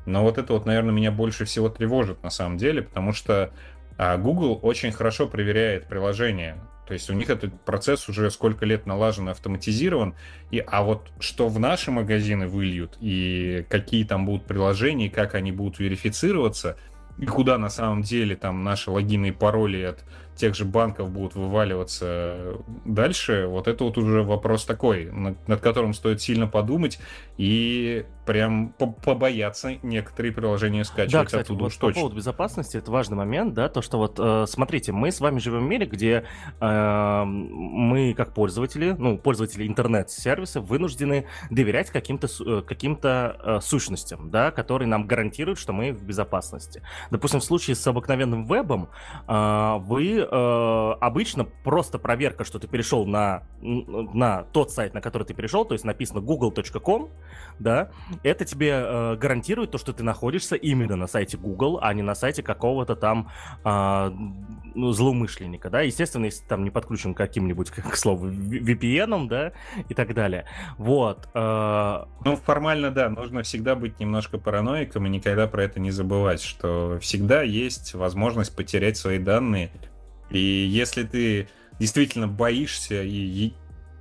Но вот это вот, наверное, меня больше всего тревожит на самом деле, потому что а, Google очень хорошо проверяет приложения. То есть у них этот процесс уже сколько лет налажен и автоматизирован. И, а вот что в наши магазины выльют, и какие там будут приложения, и как они будут верифицироваться, и куда на самом деле там наши логины и пароли от тех же банков будут вываливаться дальше, вот это вот уже вопрос такой, над, над которым стоит сильно подумать и прям побояться некоторые приложения скачивать да, кстати, оттуда вот уж по точно. поводу безопасности, это важный момент, да, то, что вот, э, смотрите, мы с вами живем в мире, где э, мы, как пользователи, ну, пользователи интернет-сервиса, вынуждены доверять каким-то э, каким-то э, сущностям, да, которые нам гарантируют, что мы в безопасности. Допустим, в случае с обыкновенным вебом э, вы э, обычно просто проверка, что ты перешел на, на тот сайт, на который ты перешел, то есть написано google.com, да, это тебе э, гарантирует то, что ты находишься именно на сайте Google, а не на сайте какого-то там э, злоумышленника, да, естественно, если там не подключен каким-нибудь, к слову, VPN, да, и так далее. Вот. Э... Ну, формально, да, нужно всегда быть немножко параноиком и никогда про это не забывать, что всегда есть возможность потерять свои данные, и если ты действительно боишься и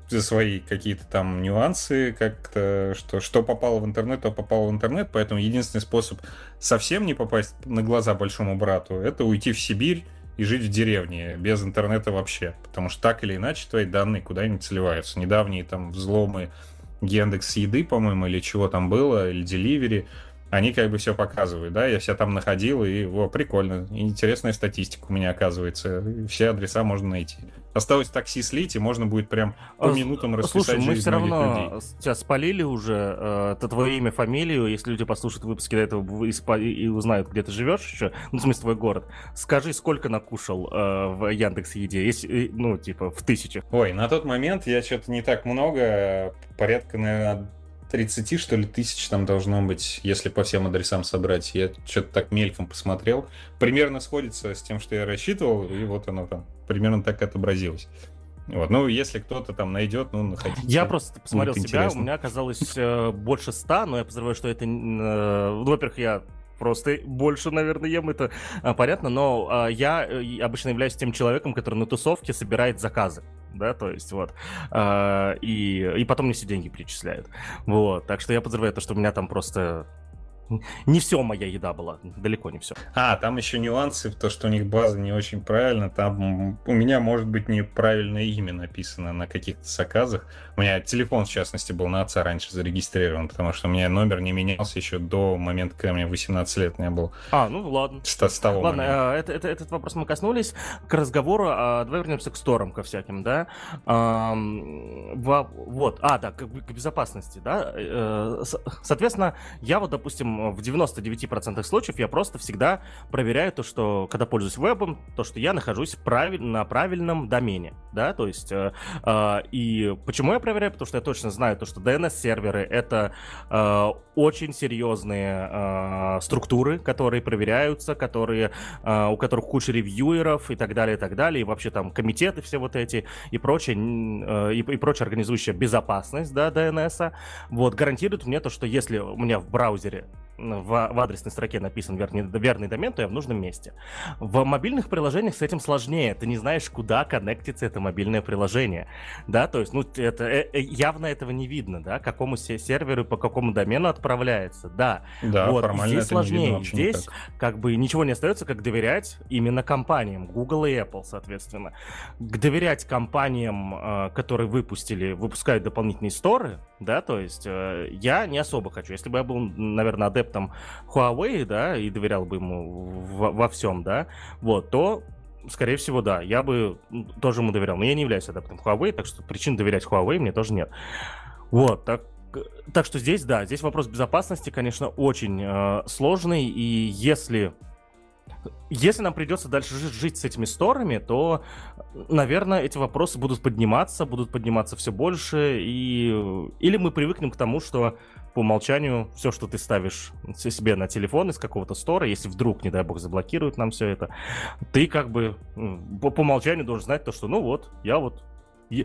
за свои какие-то там нюансы, как-то, что, что попало в интернет, то попало в интернет, поэтому единственный способ совсем не попасть на глаза большому брату, это уйти в Сибирь и жить в деревне, без интернета вообще, потому что так или иначе твои данные куда-нибудь сливаются. Недавние там взломы Яндекс Еды, по-моему, или чего там было, или Деливери, они как бы все показывают, да, я себя там находил, и, о, прикольно, интересная статистика у меня оказывается, все адреса можно найти. Осталось такси слить, и можно будет прям по а, минутам расписать Слушай, мы все равно людей. сейчас спалили уже э, это твое имя, фамилию, если люди послушают выпуски до этого и, и узнают, где ты живешь еще, ну, в смысле, твой город, скажи, сколько накушал э, в Яндекс Еде, если, ну, типа, в тысячах. Ой, на тот момент я что-то не так много, порядка, наверное, 30, что ли, тысяч там должно быть, если по всем адресам собрать. Я что-то так мельком посмотрел. Примерно сходится с тем, что я рассчитывал, и вот оно там примерно так отобразилось. Вот. Ну, если кто-то там найдет, ну, находите. Я просто посмотрел себя, интересно. у меня оказалось э, больше ста, но я подозреваю, что это... Э, ну, во-первых, я просто больше, наверное, ем, это а, понятно, но а, я э, обычно являюсь тем человеком, который на тусовке собирает заказы да, то есть вот, э, и, и потом мне все деньги перечисляют, вот, так что я подозреваю то, что у меня там просто не все моя еда была, далеко не все. А, там еще нюансы то, что у них база не очень правильно. Там у меня может быть неправильное имя написано на каких-то заказах. У меня телефон, в частности, был на отца раньше зарегистрирован, потому что у меня номер не менялся еще до момента, когда мне 18 лет не было. А, ну ладно. С, с того ладно, момента. это, это, этот вопрос мы коснулись. К разговору, а, давай вернемся к сторам, ко всяким, да. А, вот, а, да, к, к безопасности, да. Э, соответственно, я вот, допустим, в 99% случаев я просто всегда проверяю то, что когда пользуюсь вебом, то, что я нахожусь правиль, на правильном домене, да, то есть, э, э, и почему я проверяю? Потому что я точно знаю то, что DNS-серверы — это э, очень серьезные э, структуры, которые проверяются, которые, э, у которых куча ревьюеров и так далее, и так далее, и вообще там комитеты все вот эти и прочее, э, и, и прочее организующая безопасность, да, DNS, вот, гарантирует мне то, что если у меня в браузере в, в адресной строке написан верный, верный домен, то я в нужном месте. В мобильных приложениях с этим сложнее. Ты не знаешь, куда коннектится это мобильное приложение. Да, то есть, ну, это, э, э, явно этого не видно, да, какому серверу, по какому домену отправляется. Да, да вот, формально здесь сложнее. Не здесь никак. как бы ничего не остается, как доверять именно компаниям, Google и Apple, соответственно. Доверять компаниям, э, которые выпустили, выпускают дополнительные сторы, да, то есть я не особо хочу. Если бы я был, наверное, адепт там Huawei, да, и доверял бы ему во, во всем, да, вот, то скорее всего, да. Я бы тоже ему доверял. Но я не являюсь адептом Huawei, так что причин доверять Huawei мне тоже нет. Вот, так, так что здесь, да, здесь вопрос безопасности, конечно, очень э, сложный. И если если нам придется дальше жить с этими сторами, то, наверное, эти вопросы будут подниматься, будут подниматься все больше, и или мы привыкнем к тому, что по умолчанию все, что ты ставишь себе на телефон из какого-то стора, если вдруг, не дай бог, заблокируют нам все это, ты как бы по, по умолчанию должен знать то, что ну вот, я вот, я,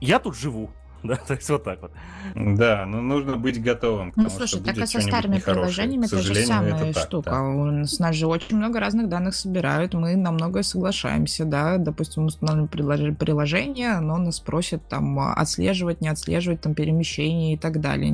я тут живу, Да, то есть вот так вот. Да, но ну, нужно быть готовым. Ну, слушай, так и со старыми приложениями та же самая это штука. Так, да. У нас же очень много разных данных собирают, мы на многое соглашаемся, да. Допустим, установим приложение, но нас просят там отслеживать, не отслеживать там перемещение и так далее.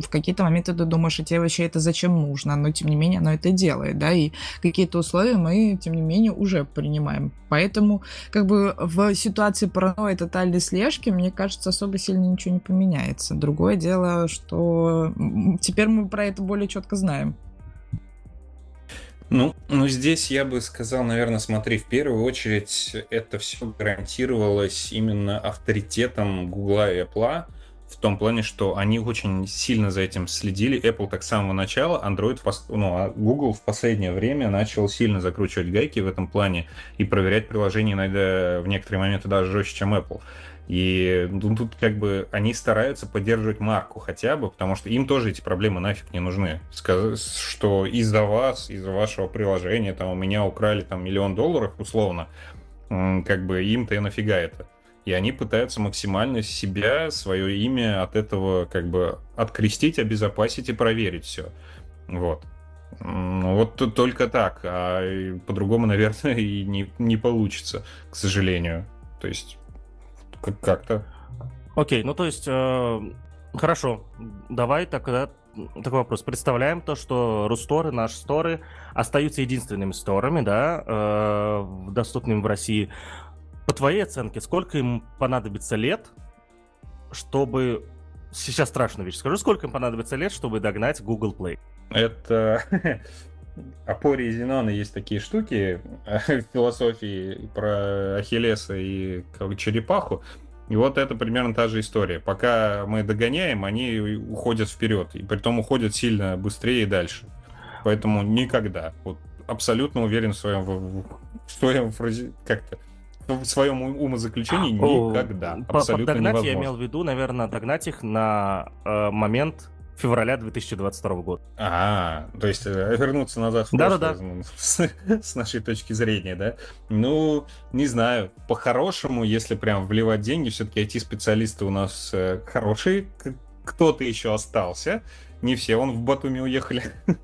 В какие-то моменты ты думаешь, а тебе вообще это зачем нужно, но тем не менее оно это делает, да, и какие-то условия мы, тем не менее, уже принимаем. Поэтому, как бы в ситуации паранойи тотальной слежки, мне кажется, особо сильно ничего не поменяется. Другое дело, что теперь мы про это более четко знаем. Ну, ну, здесь я бы сказал, наверное, смотри, в первую очередь это все гарантировалось именно авторитетом Гугла и Apple, в том плане, что они очень сильно за этим следили. Apple так с самого начала, Android, ну, а Google в последнее время начал сильно закручивать гайки в этом плане и проверять приложения иногда в некоторые моменты даже жестче, чем Apple. И ну, тут как бы они стараются поддерживать марку хотя бы, потому что им тоже эти проблемы нафиг не нужны. Сказать, что из-за вас, из-за вашего приложения, там у меня украли там миллион долларов условно, как бы им-то и нафига это. И они пытаются максимально себя, свое имя от этого как бы открестить, обезопасить и проверить все. Вот. Ну, вот только так, а по-другому, наверное, и не, не получится, к сожалению. То есть как-то. Окей, ну то есть, э, хорошо, давай тогда такой вопрос. Представляем то, что Русторы, наши сторы, остаются единственными сторами, да, э, доступными в России. По твоей оценке, сколько им понадобится лет, чтобы... Сейчас страшную вещь скажу. Сколько им понадобится лет, чтобы догнать Google Play? Это... Апори и Зенона есть такие штуки в философии про Ахиллеса и черепаху. И вот это примерно та же история. Пока мы догоняем, они уходят вперед. И при том уходят сильно быстрее и дальше. Поэтому никогда. Вот абсолютно уверен в своем, в своем как-то в своем умозаключении никогда. По, абсолютно догнать невозможно. я имел в виду, наверное, догнать их на э, момент февраля 2022 года. А, то есть э, вернуться назад в да, да, да. С, с нашей точки зрения, да? Ну, не знаю. По-хорошему, если прям вливать деньги, все-таки IT-специалисты у нас э, хорошие, кто-то еще остался. Не все, он в Батуми уехали.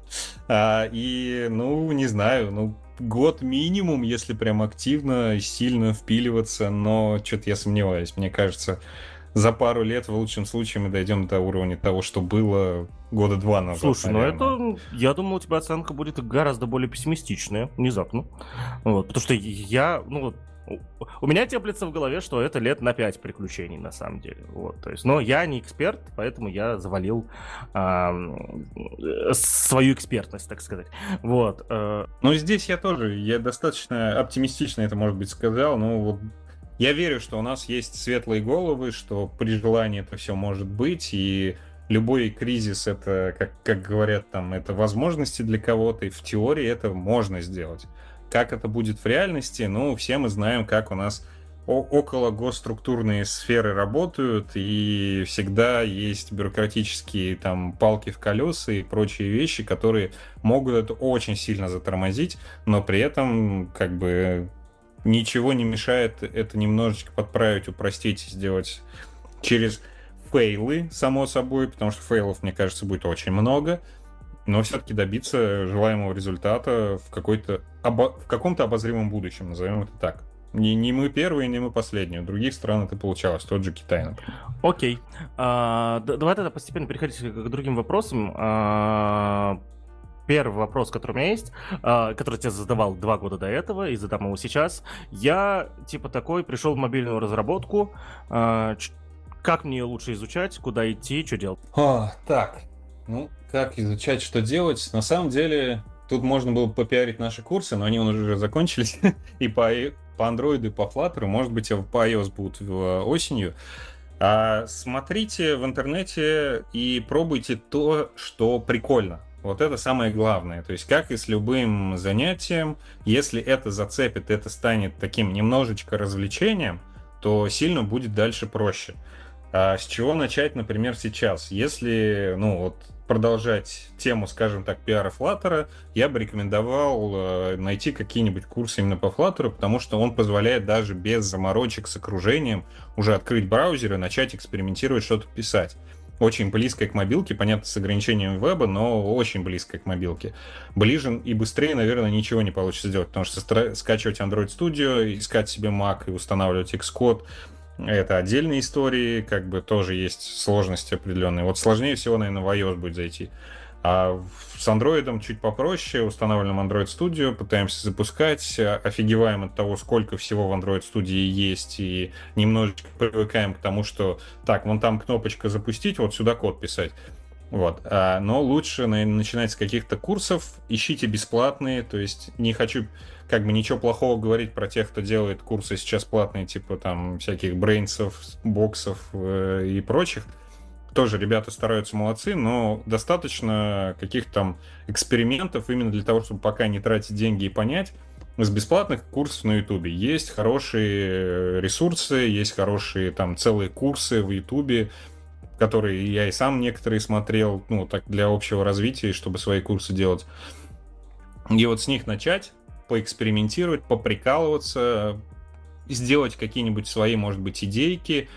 а, и, ну, не знаю, ну, год минимум, если прям активно, сильно впиливаться, но что-то я сомневаюсь. Мне кажется, за пару лет в лучшем случае мы дойдем до уровня того, что было года два назад. Слушай, ну наверное. ну это, я думал, у тебя оценка будет гораздо более пессимистичная, внезапно. Вот, потому что я, ну, у меня теплится в голове, что это лет на 5 приключений, на самом деле. Вот, то есть, но я не эксперт, поэтому я завалил э, свою экспертность, так сказать. Вот. Э... Ну, здесь я тоже, я достаточно оптимистично это, может быть, сказал, но вот я верю, что у нас есть светлые головы, что при желании это все может быть, и любой кризис это, как, как говорят там, это возможности для кого-то, и в теории это можно сделать. Как это будет в реальности, ну, все мы знаем, как у нас около госструктурные сферы работают, и всегда есть бюрократические там палки в колеса и прочие вещи, которые могут это очень сильно затормозить, но при этом как бы ничего не мешает это немножечко подправить, упростить, сделать через фейлы, само собой, потому что фейлов, мне кажется, будет очень много, но все-таки добиться желаемого результата в, какой-то, обо, в каком-то обозримом будущем, назовем это так. Не, не мы первые, не мы последние. У других стран это получалось, тот же Китай, например. Окей. А, давай тогда постепенно переходить к другим вопросам. А, первый вопрос, который у меня есть, э, который я тебе задавал два года до этого и задам его сейчас. Я, типа, такой, пришел в мобильную разработку. Э, как мне лучше изучать, куда идти, что делать? О, так, ну, как изучать, что делать? На самом деле, тут можно было попиарить наши курсы, но они уже закончились. и по, по Android, и по Flutter, может быть, по iOS будут осенью. А смотрите в интернете и пробуйте то, что прикольно. Вот это самое главное. То есть, как и с любым занятием, если это зацепит, это станет таким немножечко развлечением, то сильно будет дальше проще. А с чего начать, например, сейчас? Если, ну, вот продолжать тему, скажем так, пиара Flutter, я бы рекомендовал э, найти какие-нибудь курсы именно по Flutter, потому что он позволяет даже без заморочек с окружением уже открыть браузер и начать экспериментировать, что-то писать. Очень близкое к мобилке, понятно, с ограничением веба, но очень близкое к мобилке. Ближе и быстрее, наверное, ничего не получится сделать, потому что скачивать Android Studio, искать себе Mac и устанавливать Xcode — это отдельные истории, как бы тоже есть сложности определенные. Вот сложнее всего, наверное, в iOS будет зайти. А с Android чуть попроще, устанавливаем Android Studio, пытаемся запускать, офигеваем от того, сколько всего в Android Studio есть, и немножечко привыкаем к тому, что так, вон там кнопочка запустить, вот сюда код писать. Вот. А, но лучше начинать с каких-то курсов, ищите бесплатные, то есть не хочу как бы ничего плохого говорить про тех, кто делает курсы сейчас платные, типа там всяких брейнсов, боксов э, и прочих. Тоже ребята стараются молодцы, но достаточно каких-то там экспериментов именно для того, чтобы пока не тратить деньги и понять. С бесплатных курсов на Ютубе есть хорошие ресурсы, есть хорошие там целые курсы в Ютубе, которые я и сам некоторые смотрел, ну, так для общего развития, чтобы свои курсы делать. И вот с них начать, поэкспериментировать, поприкалываться, сделать какие-нибудь свои, может быть, идейки,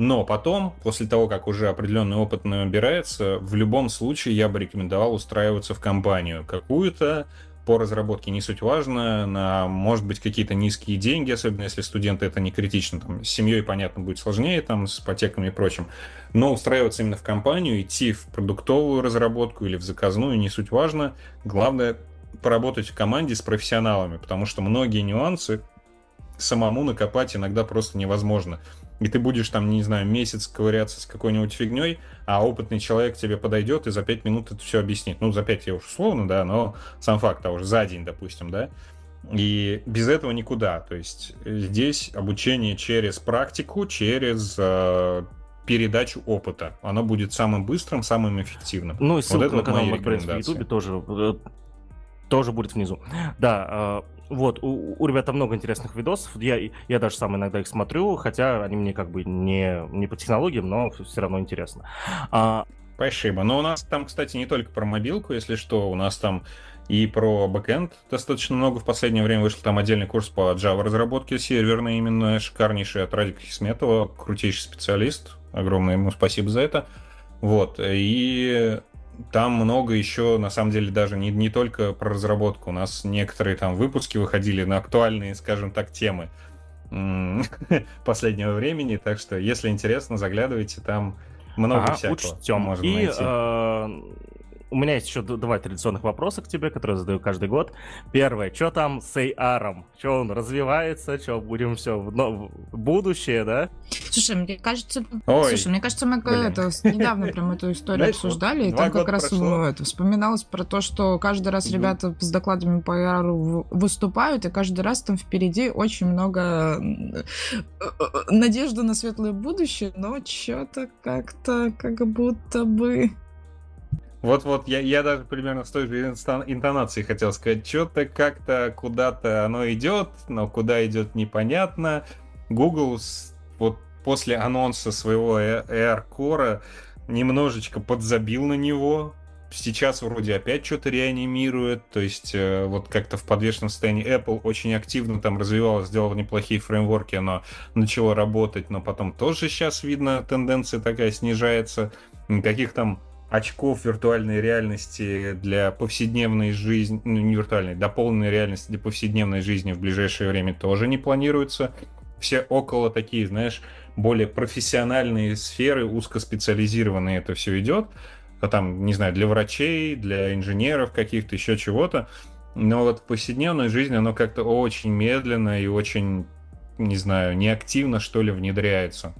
но потом, после того, как уже определенный опыт набирается, в любом случае я бы рекомендовал устраиваться в компанию. Какую-то, по разработке не суть важно, на, может быть, какие-то низкие деньги, особенно если студенты это не критично, там, с семьей, понятно, будет сложнее, там, с ипотеками и прочим, но устраиваться именно в компанию, идти в продуктовую разработку или в заказную, не суть важно, главное поработать в команде с профессионалами, потому что многие нюансы самому накопать иногда просто невозможно. И ты будешь там, не знаю, месяц ковыряться с какой-нибудь фигней, а опытный человек тебе подойдет и за пять минут это все объяснит. Ну, за пять я уж условно, да, но сам факт, а уж за день, допустим, да. И без этого никуда. То есть здесь обучение через практику, через э, передачу опыта. Оно будет самым быстрым, самым эффективным. Ну и ссылка вот на канал MacBrains в Ютубе тоже э, тоже будет внизу. Да, э, вот, у, у ребят много интересных видосов. Я, я даже сам иногда их смотрю, хотя они мне как бы не, не по технологиям, но все равно интересно. А... Спасибо. Но у нас там, кстати, не только про мобилку, если что, у нас там и про бэкэнд достаточно много. В последнее время вышел там отдельный курс по Java разработке серверной, именно шикарнейший от Радика Хисметова, крутейший специалист. Огромное ему спасибо за это. Вот. И там много еще, на самом деле, даже не, не только про разработку. У нас некоторые там выпуски выходили на актуальные, скажем так, темы последнего времени. Так что, если интересно, заглядывайте, там много ага, всякого учтем. можно И, найти. Э, у меня есть еще два традиционных вопроса к тебе, которые задаю каждый год. Первое, что там с AR? Что он развивается? Что будем все в, но, в будущее, да? Слушай, мне кажется, Ой, слушай, мне кажется, мы это, недавно прям эту историю обсуждали, и там как раз это, вспоминалось про то, что каждый раз ребята с докладами по AR выступают, и каждый раз там впереди очень много э, э, надежды на светлое будущее, но что-то как-то как будто бы вот-вот, я, я даже примерно с той же интонацией хотел сказать, что-то как-то куда-то оно идет, но куда идет непонятно. Google вот после анонса своего Air Core немножечко подзабил на него. Сейчас вроде опять что-то реанимирует, то есть э, вот как-то в подвешенном состоянии Apple очень активно там развивалось, сделал неплохие фреймворки, оно начало работать, но потом тоже сейчас видно тенденция такая снижается. Никаких там очков виртуальной реальности для повседневной жизни, ну не виртуальной, дополненной реальности для повседневной жизни в ближайшее время тоже не планируется. Все около такие, знаешь, более профессиональные сферы, узкоспециализированные это все идет. А там, не знаю, для врачей, для инженеров каких-то, еще чего-то. Но вот повседневная жизнь, оно как-то очень медленно и очень, не знаю, неактивно, что ли, внедряется.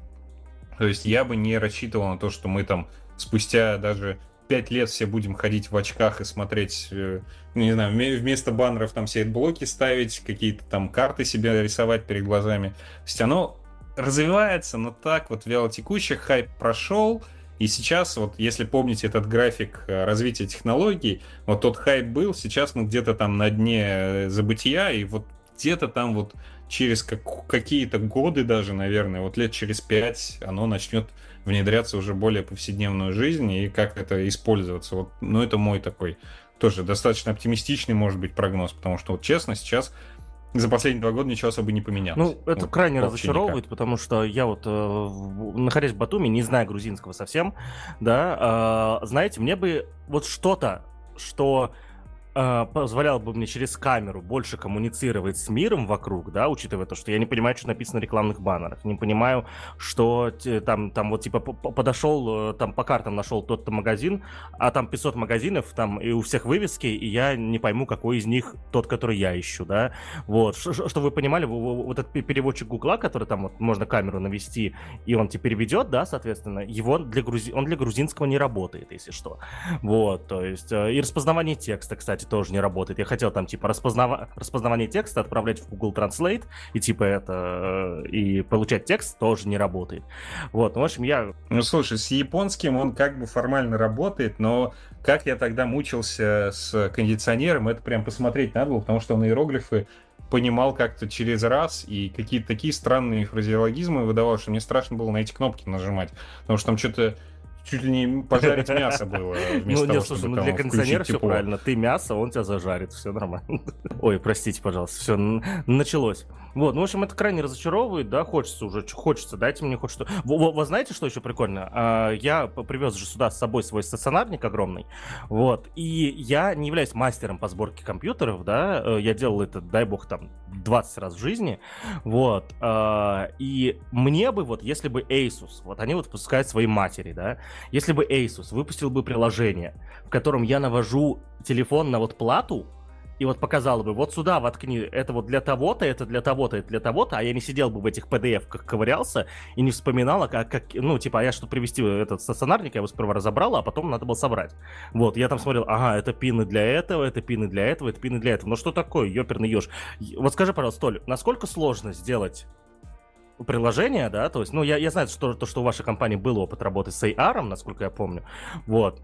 То есть я бы не рассчитывал на то, что мы там спустя даже пять лет все будем ходить в очках и смотреть, э, не знаю, вместо баннеров там все блоки ставить, какие-то там карты себе рисовать перед глазами. То есть оно развивается, но так вот вяло текущий хайп прошел, и сейчас, вот если помните этот график э, развития технологий, вот тот хайп был, сейчас мы где-то там на дне э, забытия, и вот где-то там вот через как, какие-то годы даже, наверное, вот лет через пять оно начнет внедряться уже более повседневную жизнь и как это использоваться. Вот, ну, это мой такой тоже достаточно оптимистичный, может быть, прогноз, потому что, вот честно, сейчас за последние два года ничего особо не поменялось. Ну, это вот, крайне разочаровывает, никак. потому что я вот, э, находясь в Батуми, не знаю грузинского совсем, да, э, знаете, мне бы вот что-то, что э, позволял бы мне через камеру больше коммуницировать с миром вокруг, да, учитывая то, что я не понимаю, что написано на рекламных баннерах, не понимаю, что там, там вот типа подошел, э, там по картам нашел тот-то магазин, а там 500 магазинов, там и у всех вывески, и я не пойму, какой из них тот, который я ищу, да, вот, что вы понимали, вот этот переводчик Гугла, который там вот можно камеру навести, и он тебе переведет, да, соответственно, его для грузи... он для грузинского не работает, если что, вот, то есть, э, и распознавание текста, кстати, кстати, тоже не работает. Я хотел там, типа, распознава... распознавание текста отправлять в Google Translate, и, типа, это... и получать текст тоже не работает. Вот, ну, в общем, я... Ну, слушай, с японским он как бы формально работает, но как я тогда мучился с кондиционером, это прям посмотреть надо было, потому что он иероглифы понимал как-то через раз, и какие-то такие странные фразеологизмы выдавал, что мне страшно было на эти кнопки нажимать, потому что там что-то чуть ли не пожарить мясо было. Ну, нет, слушай, ну для кондиционера все правильно. Ты мясо, он тебя зажарит, все нормально. Ой, простите, пожалуйста, все, началось. Вот, ну, в общем, это крайне разочаровывает, да, хочется уже, хочется, дайте мне хоть что. Вы, знаете, что еще прикольно? А, я привез же сюда с собой свой стационарник огромный, вот, и я не являюсь мастером по сборке компьютеров, да, э, я делал это, дай бог, там, 20 раз в жизни, вот, а, и мне бы, вот, если бы Asus, вот, они вот выпускают свои матери, да, если бы Asus выпустил бы приложение, в котором я навожу телефон на вот плату, и вот показала бы, вот сюда воткни, это вот для того-то, это для того-то, это для того-то, а я не сидел бы в этих PDF-ках, ковырялся и не вспоминал, как, как ну, типа, а я что привести этот стационарник, я его сперва разобрал, а потом надо было собрать. Вот, я там смотрел, ага, это пины для этого, это пины для этого, это пины для этого. Ну что такое, ёперный ёж? Вот скажи, пожалуйста, Толь, насколько сложно сделать приложение, да, то есть, ну, я, я знаю, что, то, что у вашей компании был опыт работы с AR, насколько я помню, вот,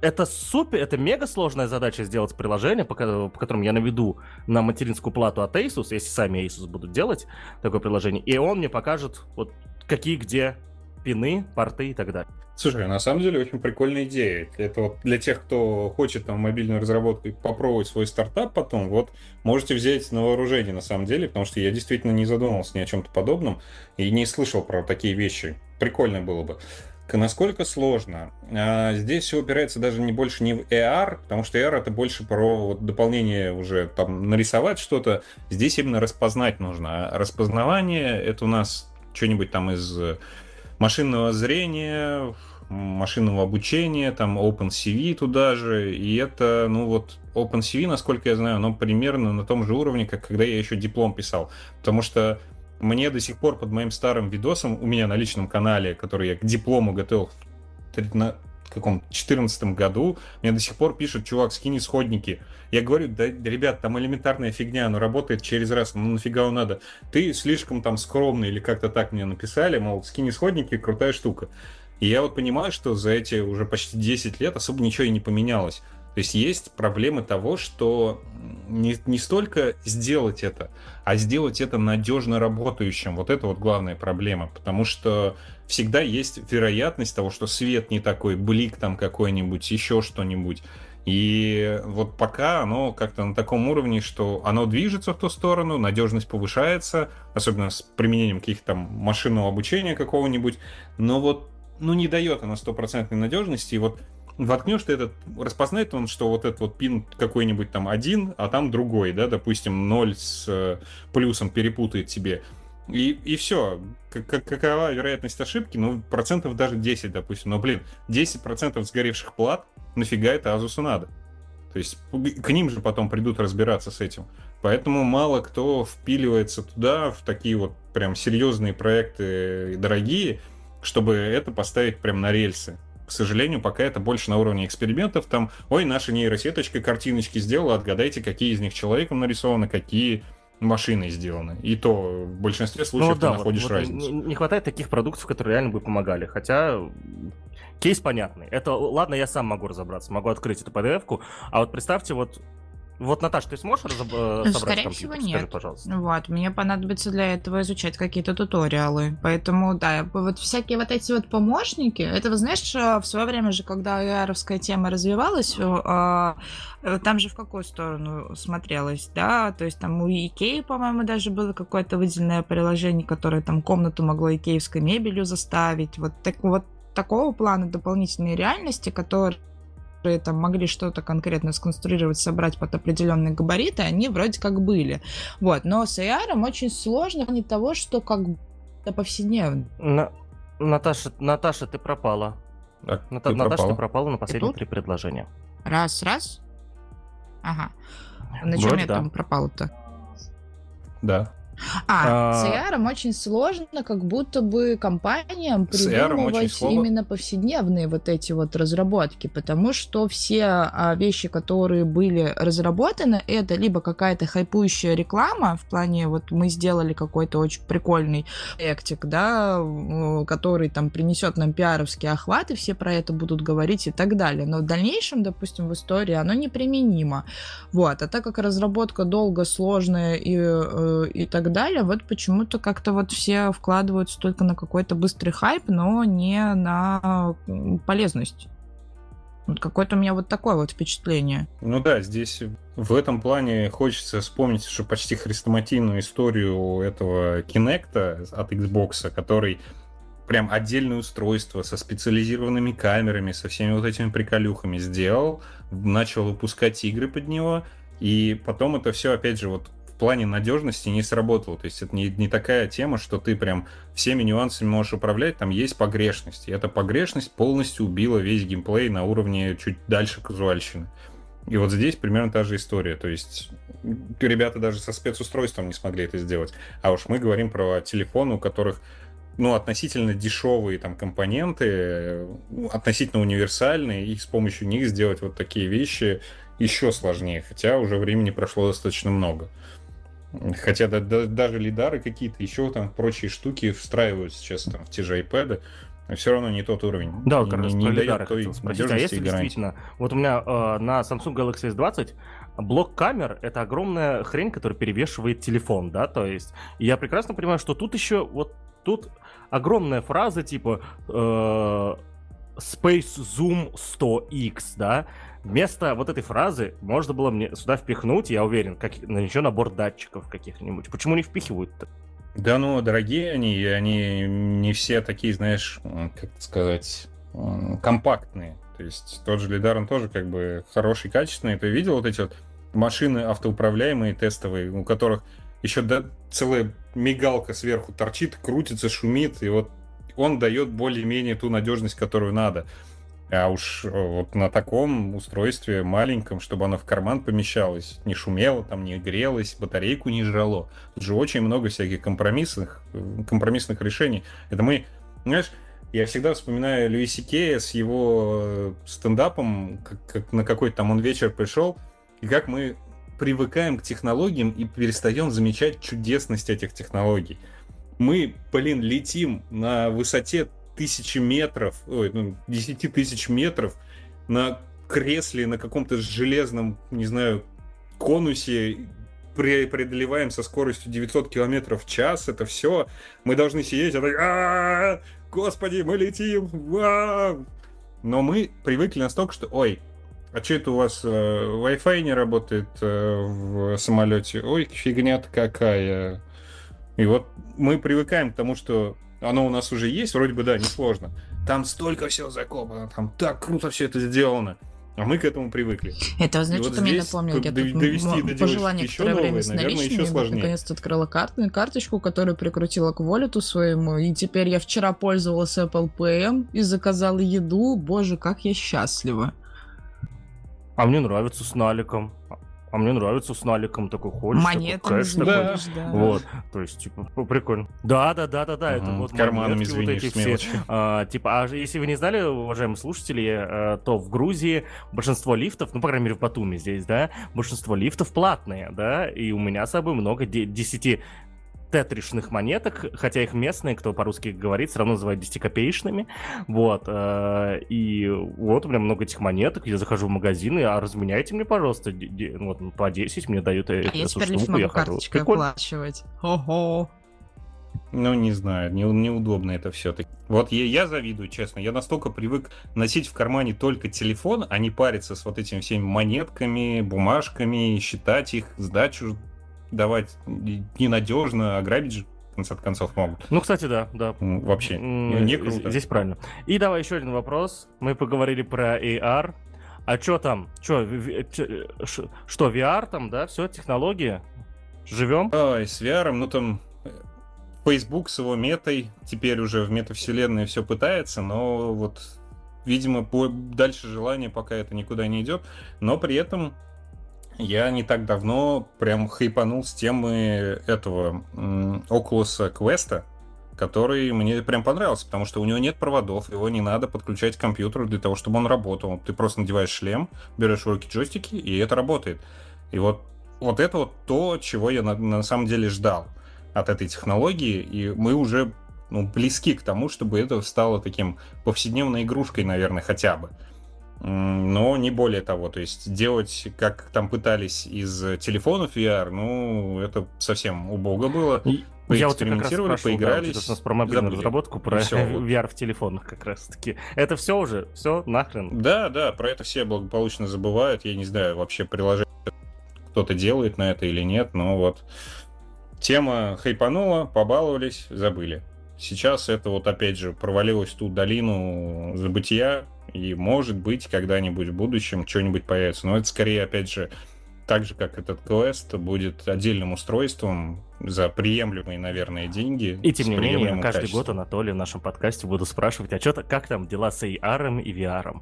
это супер, это мега сложная задача сделать приложение, по, по которому я наведу на материнскую плату от Asus, если сами Asus будут делать такое приложение, и он мне покажет, вот какие где пины, порты и так далее. Слушай, на самом деле очень прикольная идея. Это вот для тех, кто хочет там мобильную разработку и попробовать свой стартап потом, вот можете взять на вооружение на самом деле, потому что я действительно не задумывался ни о чем-то подобном и не слышал про такие вещи. Прикольно было бы. Насколько сложно? А, здесь все упирается даже не больше не в AR, потому что AR это больше про вот дополнение уже там нарисовать что-то. Здесь именно распознать нужно. А распознавание это у нас что-нибудь там из машинного зрения, машинного обучения, там OpenCV туда же, и это, ну вот, OpenCV, насколько я знаю, оно примерно на том же уровне, как когда я еще диплом писал, потому что мне до сих пор под моим старым видосом, у меня на личном канале, который я к диплому готовил на каком 14 году, мне до сих пор пишут, чувак, скинь исходники. Я говорю, да, ребят, там элементарная фигня, оно работает через раз, ну нафига он надо? Ты слишком там скромный или как-то так мне написали, мол, скинь исходники, крутая штука. И я вот понимаю, что за эти уже почти 10 лет особо ничего и не поменялось. То есть есть проблемы того, что не, не столько сделать это, а сделать это надежно работающим. Вот это вот главная проблема, потому что всегда есть вероятность того, что свет не такой, блик там какой-нибудь, еще что-нибудь. И вот пока оно как-то на таком уровне, что оно движется в ту сторону, надежность повышается, особенно с применением каких-то там машинного обучения какого-нибудь, но вот ну, не дает оно стопроцентной надежности. И вот воткнешь ты этот, распознает он, что вот этот вот пин какой-нибудь там один, а там другой, да, допустим, 0 с э, плюсом перепутает тебе. И, и все. Как, какова вероятность ошибки? Ну, процентов даже 10, допустим. Но, блин, 10% сгоревших плат, нафига это Азусу надо? То есть к ним же потом придут разбираться с этим. Поэтому мало кто впиливается туда, в такие вот прям серьезные проекты дорогие, чтобы это поставить прям на рельсы. К сожалению, пока это больше на уровне экспериментов. Там, ой, наша нейросеточка картиночки сделала, отгадайте, какие из них человеком нарисованы, какие машиной сделаны. И то в большинстве случаев ну, да, ты находишь вот, разницу. Не хватает таких продуктов, которые реально бы помогали. Хотя кейс понятный. Это, ладно, я сам могу разобраться, могу открыть эту PDF-ку, а вот представьте, вот вот, Наташа, ты сможешь разоб... Э, собрать Скорее компьютер? всего, нет. Скажи, пожалуйста. Вот, мне понадобится для этого изучать какие-то туториалы. Поэтому, да, вот всякие вот эти вот помощники, это, вы знаешь, в свое время же, когда AR тема развивалась, а, э, там же в какую сторону смотрелось, да? То есть там у Икеи, по-моему, даже было какое-то выделенное приложение, которое там комнату могло икеевской мебелью заставить. Вот, так, вот такого плана дополнительной реальности, которые которые там могли что-то конкретно сконструировать, собрать под определенные габариты, они вроде как были. Вот. Но с AR очень сложно не того, что как это повседневно. На... Наташа, Наташа, ты пропала. Так, Ната... ты Наташа, пропала. ты пропала на последние три предложения. Раз, раз. Ага. На чем я да. там пропала-то? Да. А, с AR очень сложно, как будто бы компаниям придумывать именно повседневные вот эти вот разработки, потому что все а, вещи, которые были разработаны, это либо какая-то хайпующая реклама, в плане вот мы сделали какой-то очень прикольный проектик, да, который там принесет нам пиаровский охват, и все про это будут говорить и так далее. Но в дальнейшем, допустим, в истории оно неприменимо. Вот. А так как разработка долго, сложная и, э, и так далее, вот почему-то как-то вот все вкладываются только на какой-то быстрый хайп, но не на полезность. Вот какое-то у меня вот такое вот впечатление. Ну да, здесь в этом плане хочется вспомнить что почти хрестоматийную историю этого Kinect от Xbox, который прям отдельное устройство со специализированными камерами, со всеми вот этими приколюхами сделал, начал выпускать игры под него, и потом это все, опять же, вот плане надежности не сработало. То есть это не, не такая тема, что ты прям всеми нюансами можешь управлять, там есть погрешность. И эта погрешность полностью убила весь геймплей на уровне чуть дальше казуальщины. И вот здесь примерно та же история. То есть ребята даже со спецустройством не смогли это сделать. А уж мы говорим про телефоны, у которых ну, относительно дешевые там компоненты, относительно универсальные, и с помощью них сделать вот такие вещи еще сложнее, хотя уже времени прошло достаточно много. Хотя да, да, даже лидары какие-то, еще там прочие штуки встраивают сейчас там в те же iPad, но все равно не тот уровень. Да, как раз не, не дает той спросить. А если действительно, вот у меня э, на Samsung Galaxy S20 блок камер — это огромная хрень, которая перевешивает телефон, да, то есть я прекрасно понимаю, что тут еще вот тут огромная фраза типа э, Space Zoom 100X, да, Вместо вот этой фразы можно было мне сюда впихнуть, я уверен, как еще набор датчиков каких-нибудь. Почему не впихивают-то? Да ну, дорогие они, они не все такие, знаешь, как сказать, компактные. То есть тот же Лидар, он тоже как бы хороший, качественный. Ты видел вот эти вот машины автоуправляемые, тестовые, у которых еще да, целая мигалка сверху торчит, крутится, шумит, и вот он дает более-менее ту надежность, которую надо. А уж э, вот на таком устройстве маленьком, чтобы оно в карман помещалось, не шумело, там не грелось, батарейку не жрало. Тут же очень много всяких компромиссных, э, компромиссных решений. Это мы, знаешь, я всегда вспоминаю Льюиси Кея с его э, стендапом, как, как на какой-то там он вечер пришел, и как мы привыкаем к технологиям и перестаем замечать чудесность этих технологий. Мы, блин, летим на высоте тысячи метров, ой, ну, 10 тысяч метров на кресле, на каком-то железном, не знаю, конусе, преодолеваем со скоростью 900 километров в час, это все, мы должны сидеть, а господи, мы летим, но мы привыкли настолько, что, ой, а что это у вас э, Wi-Fi не работает э, в самолете? Ой, фигня-то какая. И вот мы привыкаем к тому, что оно у нас уже есть, вроде бы, да, несложно. Там столько всего закопано, там так круто все это сделано. А мы к этому привыкли. Это, знаете, вот что мне напомнило? Я тут довести, пожила некоторое время с наличными, наконец-то открыла карту, карточку, которую прикрутила к волету своему, и теперь я вчера пользовалась Apple Pay и заказала еду. Боже, как я счастлива. А мне нравится с наликом. А мне нравится с наликом такой ходишь. Монетами такой, да. да. Вот, то есть, типа, прикольно. Да, да, да, да, да, это вот карманами монетки вот звенишь эти все. А, типа, а если вы не знали, уважаемые слушатели, э, то в Грузии большинство лифтов, ну, по крайней мере, в Батуми здесь, да, большинство лифтов платные, да, и у меня с собой много де- 10 тетришных монеток, хотя их местные, кто по-русски говорит, все равно называют десятикопеечными, вот, э, и вот у меня много этих монеток, я захожу в магазин, и а разменяйте мне, пожалуйста, вот, ну, по 10 мне дают э- А я эту штуку, я могу хожу. карточкой Прикольно. оплачивать. Ого. Ну, не знаю, не- неудобно это все-таки. Вот я, я завидую, честно. Я настолько привык носить в кармане только телефон, а не париться с вот этими всеми монетками, бумажками, считать их, сдачу давать ненадежно, ограбить же, в конце концов, могут. Ну, кстати, да, да, Вообще, не, круто. Здесь правильно. И давай еще один вопрос. Мы поговорили про AR. А что там? Ш- что, VR там, да? Все, технологии? Живем? Ой, с VR, ну там Facebook с его метой теперь уже в метавселенной все пытается, но вот, видимо, по- дальше желание пока это никуда не идет, но при этом я не так давно прям хайпанул с темы этого Oculus Quest, который мне прям понравился, потому что у него нет проводов, его не надо подключать к компьютеру для того, чтобы он работал. Ты просто надеваешь шлем, берешь в руки джойстики, и это работает. И вот, вот это вот то, чего я на, на самом деле ждал от этой технологии, и мы уже ну, близки к тому, чтобы это стало таким повседневной игрушкой, наверное, хотя бы. Но не более того, то есть делать, как там пытались из телефонов VR, ну, это совсем убого было. Я вот да, поигрались, это у нас про мобильную забыли. разработку, про вот. VR в телефонах как раз таки. Это все уже? Все, нахрен? Да, да, про это все благополучно забывают. Я не знаю, вообще приложение кто-то делает на это или нет, но вот тема хайпанула, побаловались, забыли. Сейчас это вот опять же провалилось в ту долину забытия, и может быть когда-нибудь в будущем что-нибудь появится. Но это скорее, опять же, так же, как этот квест, будет отдельным устройством за приемлемые, наверное, деньги. И тем не менее, каждый качеством. год Анатолий в нашем подкасте буду спрашивать, а что как там дела с AR и VR?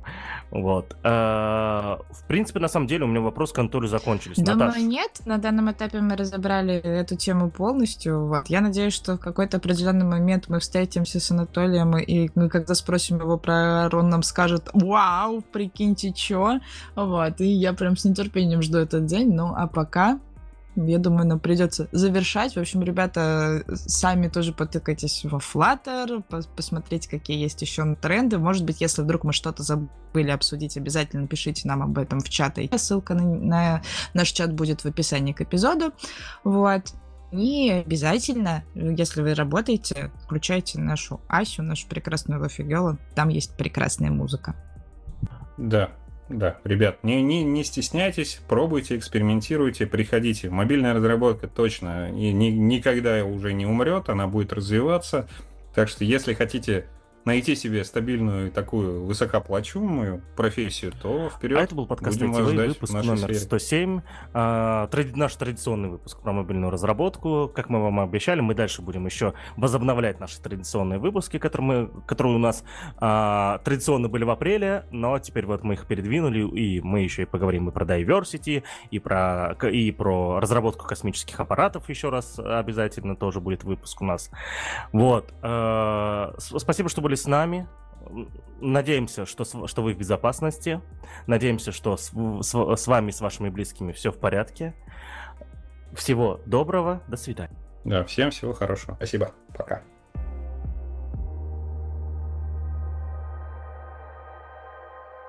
Вот. А, В принципе, на самом деле, у меня вопрос к Анатолию закончились. Думаю, Наташ, нет. На данном этапе мы разобрали эту тему полностью. Вот. Я надеюсь, что в какой-то определенный момент мы встретимся с Анатолием, и мы когда спросим его про AR, он нам скажет «Вау, прикиньте, чё?» Вот. И я прям с нетерпением жду этот день. Ну, а пока я думаю, нам придется завершать. В общем, ребята, сами тоже потыкайтесь во Flutter, пос- посмотреть, какие есть еще тренды. Может быть, если вдруг мы что-то забыли обсудить, обязательно пишите нам об этом в чат. И ссылка на, на наш чат будет в описании к эпизоду. Вот. И обязательно, если вы работаете, включайте нашу Асю, нашу прекрасную Лофигела. Там есть прекрасная музыка. Да, да, ребят, не, не, не стесняйтесь, пробуйте, экспериментируйте, приходите. Мобильная разработка точно и ни- никогда уже не умрет, она будет развиваться. Так что, если хотите найти себе стабильную такую высокооплачиваемую профессию, то вперед. А это был подкаст Будем вас ждать выпуск номер сфере. 107. А, тради- наш традиционный выпуск про мобильную разработку. Как мы вам обещали, мы дальше будем еще возобновлять наши традиционные выпуски, которые, мы, которые у нас а, традиционно были в апреле, но теперь вот мы их передвинули, и мы еще и поговорим и про diversity, и про, и про разработку космических аппаратов еще раз обязательно тоже будет выпуск у нас. Вот. А, спасибо, что были с нами. Надеемся, что, что вы в безопасности. Надеемся, что с, с- с вами, с вашими близкими все в порядке. Всего доброго. До свидания. Да, всем всего хорошего. Спасибо. Пока.